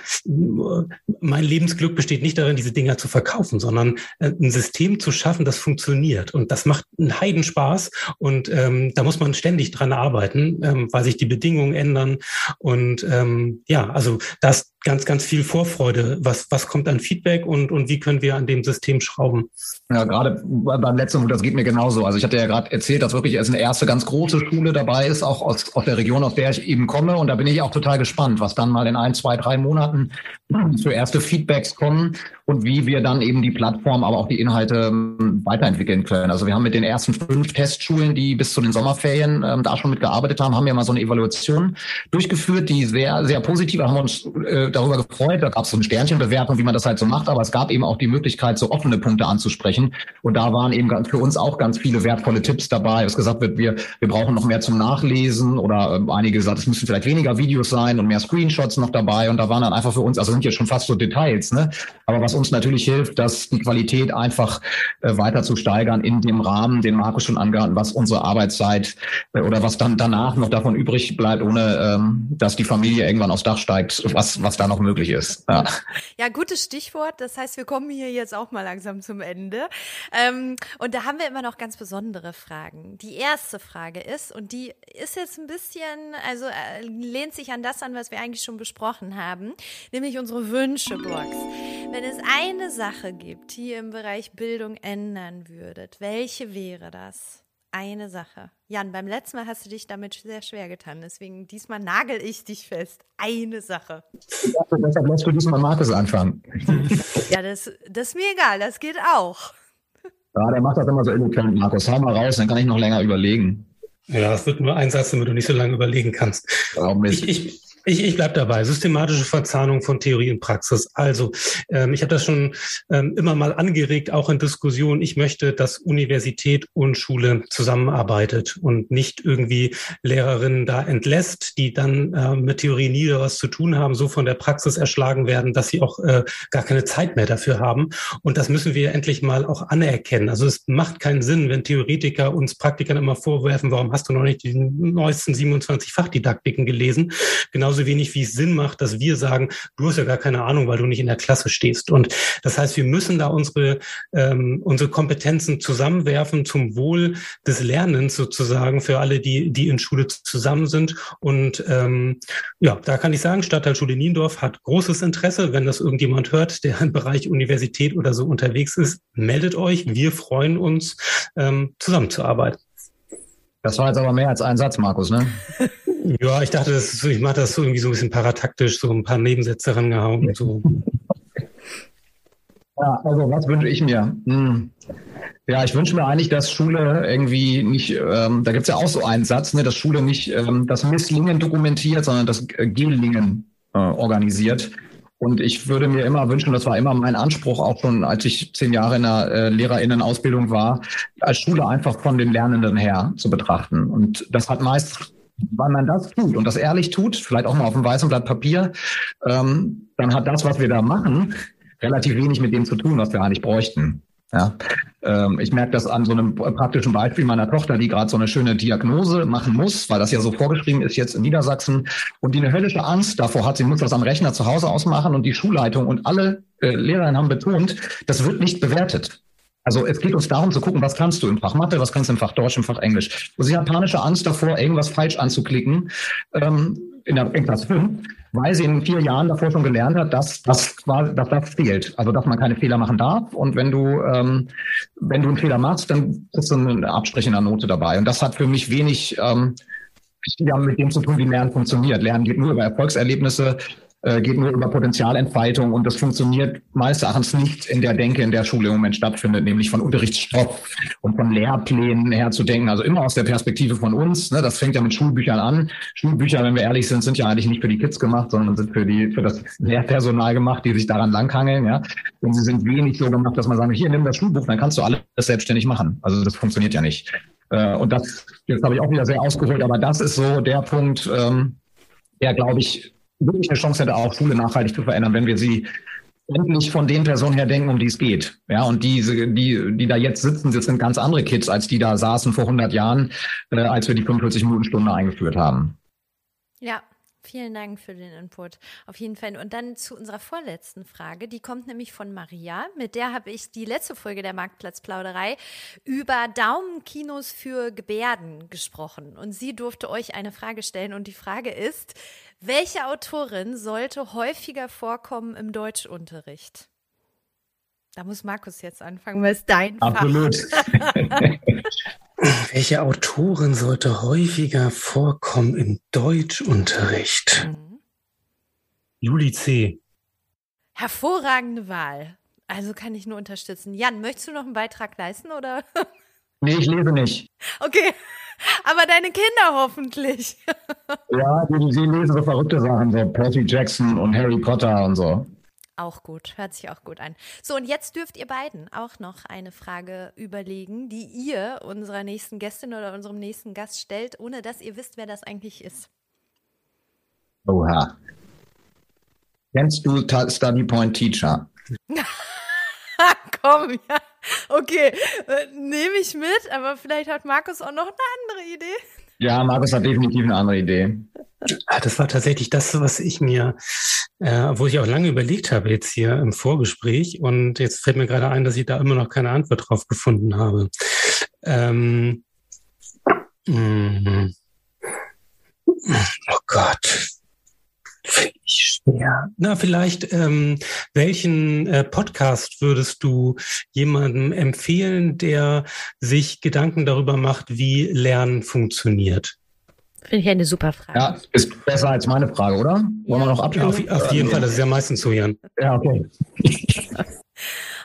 mein Lebensglück besteht nicht darin, diese Dinger zu verkaufen, sondern äh, ein System zu schaffen, das funktioniert. Und das macht einen Heidenspaß. Und ähm, da muss man ständig dran arbeiten, ähm, weil sich die Bedingungen ändern. Und ähm, ja, also das ganz, ganz viel Vorfreude. Was, was kommt an Feedback und, und wie können wir an dem System schrauben? Ja, gerade beim letzten, das geht mir genauso. Also ich hatte ja gerade erzählt, dass wirklich erst eine erste ganz große Schule dabei ist, auch aus, aus der Region, aus der ich eben komme. Und da bin ich auch total gespannt, was dann mal in ein, zwei, drei Monaten für erste Feedbacks kommen und wie wir dann eben die Plattform, aber auch die Inhalte ähm, weiterentwickeln können. Also wir haben mit den ersten fünf Testschulen, die bis zu den Sommerferien ähm, da schon mitgearbeitet haben, haben wir mal so eine Evaluation durchgeführt, die sehr, sehr positiv, haben wir uns äh, darüber gefreut. Da gab es so eine Sternchenbewertung, wie man das halt so macht, aber es gab eben auch die Möglichkeit, so offene Punkte anzusprechen. Und da waren eben für uns auch ganz viele wertvolle Tipps dabei, dass gesagt wird, wir, wir brauchen noch mehr zum Nachlesen oder äh, einige gesagt, es müssen vielleicht weniger Videos sein und mehr Screenshots noch dabei. Und da waren dann einfach für uns, also sind jetzt schon fast so Details, ne? Aber was uns natürlich hilft, dass die Qualität einfach äh, weiter zu steigern in dem Rahmen, den Markus schon angehalten, was unsere Arbeitszeit äh, oder was dann danach noch davon übrig bleibt, ohne ähm, dass die Familie irgendwann aufs Dach steigt, was, was da noch möglich ist. Ja. ja, gutes Stichwort. Das heißt, wir kommen hier jetzt auch mal langsam zum Ende. Ähm, und da haben wir immer noch ganz besondere Fragen. Die erste Frage ist, und die ist jetzt ein bisschen, also äh, lehnt sich an das an, was wir eigentlich schon besprochen haben, nämlich unsere Wünschebox. Wenn es eine Sache gibt, die ihr im Bereich Bildung ändern würdet, welche wäre das? Eine Sache. Jan, beim letzten Mal hast du dich damit sehr schwer getan, deswegen diesmal nagel ich dich fest. Eine Sache. Dachte, deshalb lässt du diesmal Markus anfangen. ja, das, das ist mir egal, das geht auch. Ja, der macht das immer so eloquent, Markus. Hau mal raus, dann kann ich noch länger überlegen. Ja, es wird nur ein Satz, damit du nicht so lange überlegen kannst. Warum nicht? Ich, ich, ich, ich bleibe dabei. Systematische Verzahnung von Theorie und Praxis. Also, ähm, ich habe das schon ähm, immer mal angeregt, auch in Diskussionen. Ich möchte, dass Universität und Schule zusammenarbeitet und nicht irgendwie Lehrerinnen da entlässt, die dann äh, mit Theorie nie was zu tun haben, so von der Praxis erschlagen werden, dass sie auch äh, gar keine Zeit mehr dafür haben. Und das müssen wir endlich mal auch anerkennen. Also es macht keinen Sinn, wenn Theoretiker uns Praktikern immer vorwerfen, warum hast du noch nicht die neuesten 27 Fachdidaktiken gelesen? Genauso genauso wenig wie es Sinn macht, dass wir sagen, du hast ja gar keine Ahnung, weil du nicht in der Klasse stehst. Und das heißt, wir müssen da unsere, ähm, unsere Kompetenzen zusammenwerfen zum Wohl des Lernens sozusagen für alle, die, die in Schule zusammen sind. Und ähm, ja, da kann ich sagen, Stadtteilschule Niendorf hat großes Interesse. Wenn das irgendjemand hört, der im Bereich Universität oder so unterwegs ist, meldet euch. Wir freuen uns, ähm, zusammenzuarbeiten. Das war jetzt aber mehr als ein Satz, Markus, ne? Ja, ich dachte, das ist, ich mache das so irgendwie so ein bisschen parataktisch, so ein paar Nebensätze rangehauen. So. Ja, also was wünsche ich mir? Hm. Ja, ich wünsche mir eigentlich, dass Schule irgendwie nicht, ähm, da gibt's ja auch so einen Satz, ne, dass Schule nicht ähm, das Misslingen dokumentiert, sondern das Gelingen äh, organisiert. Und ich würde mir immer wünschen, das war immer mein Anspruch, auch schon als ich zehn Jahre in der äh, Lehrerinnenausbildung war, als Schule einfach von den Lernenden her zu betrachten. Und das hat meist wenn man das tut und das ehrlich tut, vielleicht auch mal auf einem weißen Blatt Papier, ähm, dann hat das, was wir da machen, relativ wenig mit dem zu tun, was wir eigentlich bräuchten. Ja, ähm, ich merke das an so einem praktischen Beispiel meiner Tochter, die gerade so eine schöne Diagnose machen muss, weil das ja so vorgeschrieben ist jetzt in Niedersachsen und die eine höllische Angst davor hat, sie muss das am Rechner zu Hause ausmachen und die Schulleitung und alle äh, Lehrerinnen haben betont, das wird nicht bewertet. Also es geht uns darum zu gucken, was kannst du im Fach Mathe, was kannst du im Fach Deutsch, im Fach Englisch. Und sie hat panische Angst davor, irgendwas falsch anzuklicken ähm, in der in Klasse 5, weil sie in vier Jahren davor schon gelernt hat, dass das, dass das fehlt. Also dass man keine Fehler machen darf. Und wenn du, ähm, wenn du einen Fehler machst, dann ist so eine Abstrich in der Note dabei. Und das hat für mich wenig ähm, ja, mit dem zu tun, wie Lernen funktioniert. Lernen geht nur über Erfolgserlebnisse äh, geht nur über Potenzialentfaltung und das funktioniert meines Erachtens nicht in der Denke, in der Schule im Moment stattfindet, nämlich von Unterrichtsstoff und von Lehrplänen her zu denken. Also immer aus der Perspektive von uns. Ne? Das fängt ja mit Schulbüchern an. Schulbücher, wenn wir ehrlich sind, sind ja eigentlich nicht für die Kids gemacht, sondern sind für die für das Lehrpersonal gemacht, die sich daran langhangeln. Ja? Und sie sind wenig so gemacht, dass man sagt, hier nimm das Schulbuch, dann kannst du alles selbstständig machen. Also das funktioniert ja nicht. Äh, und das, jetzt habe ich auch wieder sehr ausgeholt, aber das ist so der Punkt, ähm, der, glaube ich, wirklich eine Chance hätte, auch Schule nachhaltig zu verändern, wenn wir sie endlich von den Personen her denken, um die es geht. Ja, und diese, die, die da jetzt sitzen, das sind ganz andere Kids, als die da saßen vor 100 Jahren, äh, als wir die 45 Minuten Stunde eingeführt haben. Ja, Vielen Dank für den Input. Auf jeden Fall. Und dann zu unserer vorletzten Frage. Die kommt nämlich von Maria. Mit der habe ich die letzte Folge der Marktplatzplauderei über Daumenkinos für Gebärden gesprochen. Und sie durfte euch eine Frage stellen. Und die Frage ist, welche Autorin sollte häufiger vorkommen im Deutschunterricht? Da muss Markus jetzt anfangen, weil es dein Absolut. Welche Autorin sollte häufiger vorkommen im Deutschunterricht? Mhm. Juli C. Hervorragende Wahl. Also kann ich nur unterstützen. Jan, möchtest du noch einen Beitrag leisten oder? Nee, ich lese nicht. Okay. Aber deine Kinder hoffentlich. ja, die, die lesen so verrückte Sachen, so Percy Jackson und Harry Potter und so. Auch gut, hört sich auch gut an. So, und jetzt dürft ihr beiden auch noch eine Frage überlegen, die ihr unserer nächsten Gästin oder unserem nächsten Gast stellt, ohne dass ihr wisst, wer das eigentlich ist. Oha. Kennst du Study Point Teacher? Komm, ja. Okay, äh, nehme ich mit, aber vielleicht hat Markus auch noch eine andere Idee. Ja, Markus hat definitiv eine andere Idee. Ah, das war tatsächlich das, was ich mir, äh, wo ich auch lange überlegt habe jetzt hier im Vorgespräch. Und jetzt fällt mir gerade ein, dass ich da immer noch keine Antwort drauf gefunden habe. Ähm, mm, oh Gott. Finde schwer. Na, vielleicht, ähm, welchen äh, Podcast würdest du jemandem empfehlen, der sich Gedanken darüber macht, wie Lernen funktioniert? Finde ich eine super Frage. Ja, ist besser als meine Frage, oder? Wollen wir noch abschließen? Auf, auf jeden Fall, das ist ja meistens so, Jan. Ja, okay.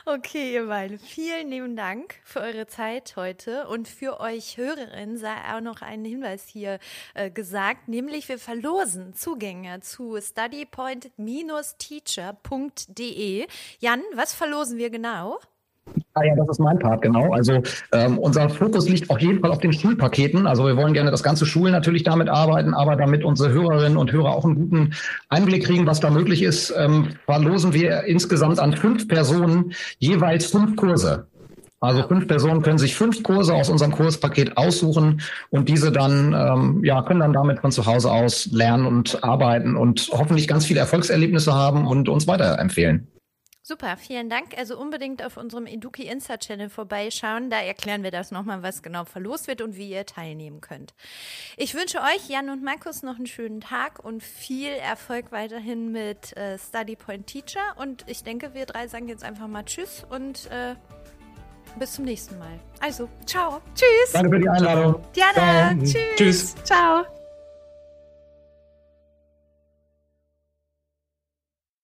Okay, ihr beiden, vielen lieben Dank für eure Zeit heute und für euch Hörerinnen sei auch noch ein Hinweis hier äh, gesagt, nämlich wir verlosen Zugänge zu studypoint-teacher.de. Jan, was verlosen wir genau? Ah ja, das ist mein Part, genau. Also ähm, unser Fokus liegt auf jeden Fall auf den Schulpaketen. Also wir wollen gerne das ganze Schulen natürlich damit arbeiten, aber damit unsere Hörerinnen und Hörer auch einen guten Einblick kriegen, was da möglich ist, ähm, verlosen wir insgesamt an fünf Personen jeweils fünf Kurse. Also fünf Personen können sich fünf Kurse aus unserem Kurspaket aussuchen und diese dann, ähm, ja, können dann damit von zu Hause aus lernen und arbeiten und hoffentlich ganz viele Erfolgserlebnisse haben und uns weiterempfehlen. Super, vielen Dank. Also unbedingt auf unserem Eduki Insta Channel vorbeischauen. Da erklären wir das nochmal, was genau verlost wird und wie ihr teilnehmen könnt. Ich wünsche euch, Jan und Markus, noch einen schönen Tag und viel Erfolg weiterhin mit äh, Study Point Teacher. Und ich denke, wir drei sagen jetzt einfach mal Tschüss und äh, bis zum nächsten Mal. Also, ciao. Tschüss. Danke für die Einladung. Gerne. Tschüss. Tschüss. Ciao.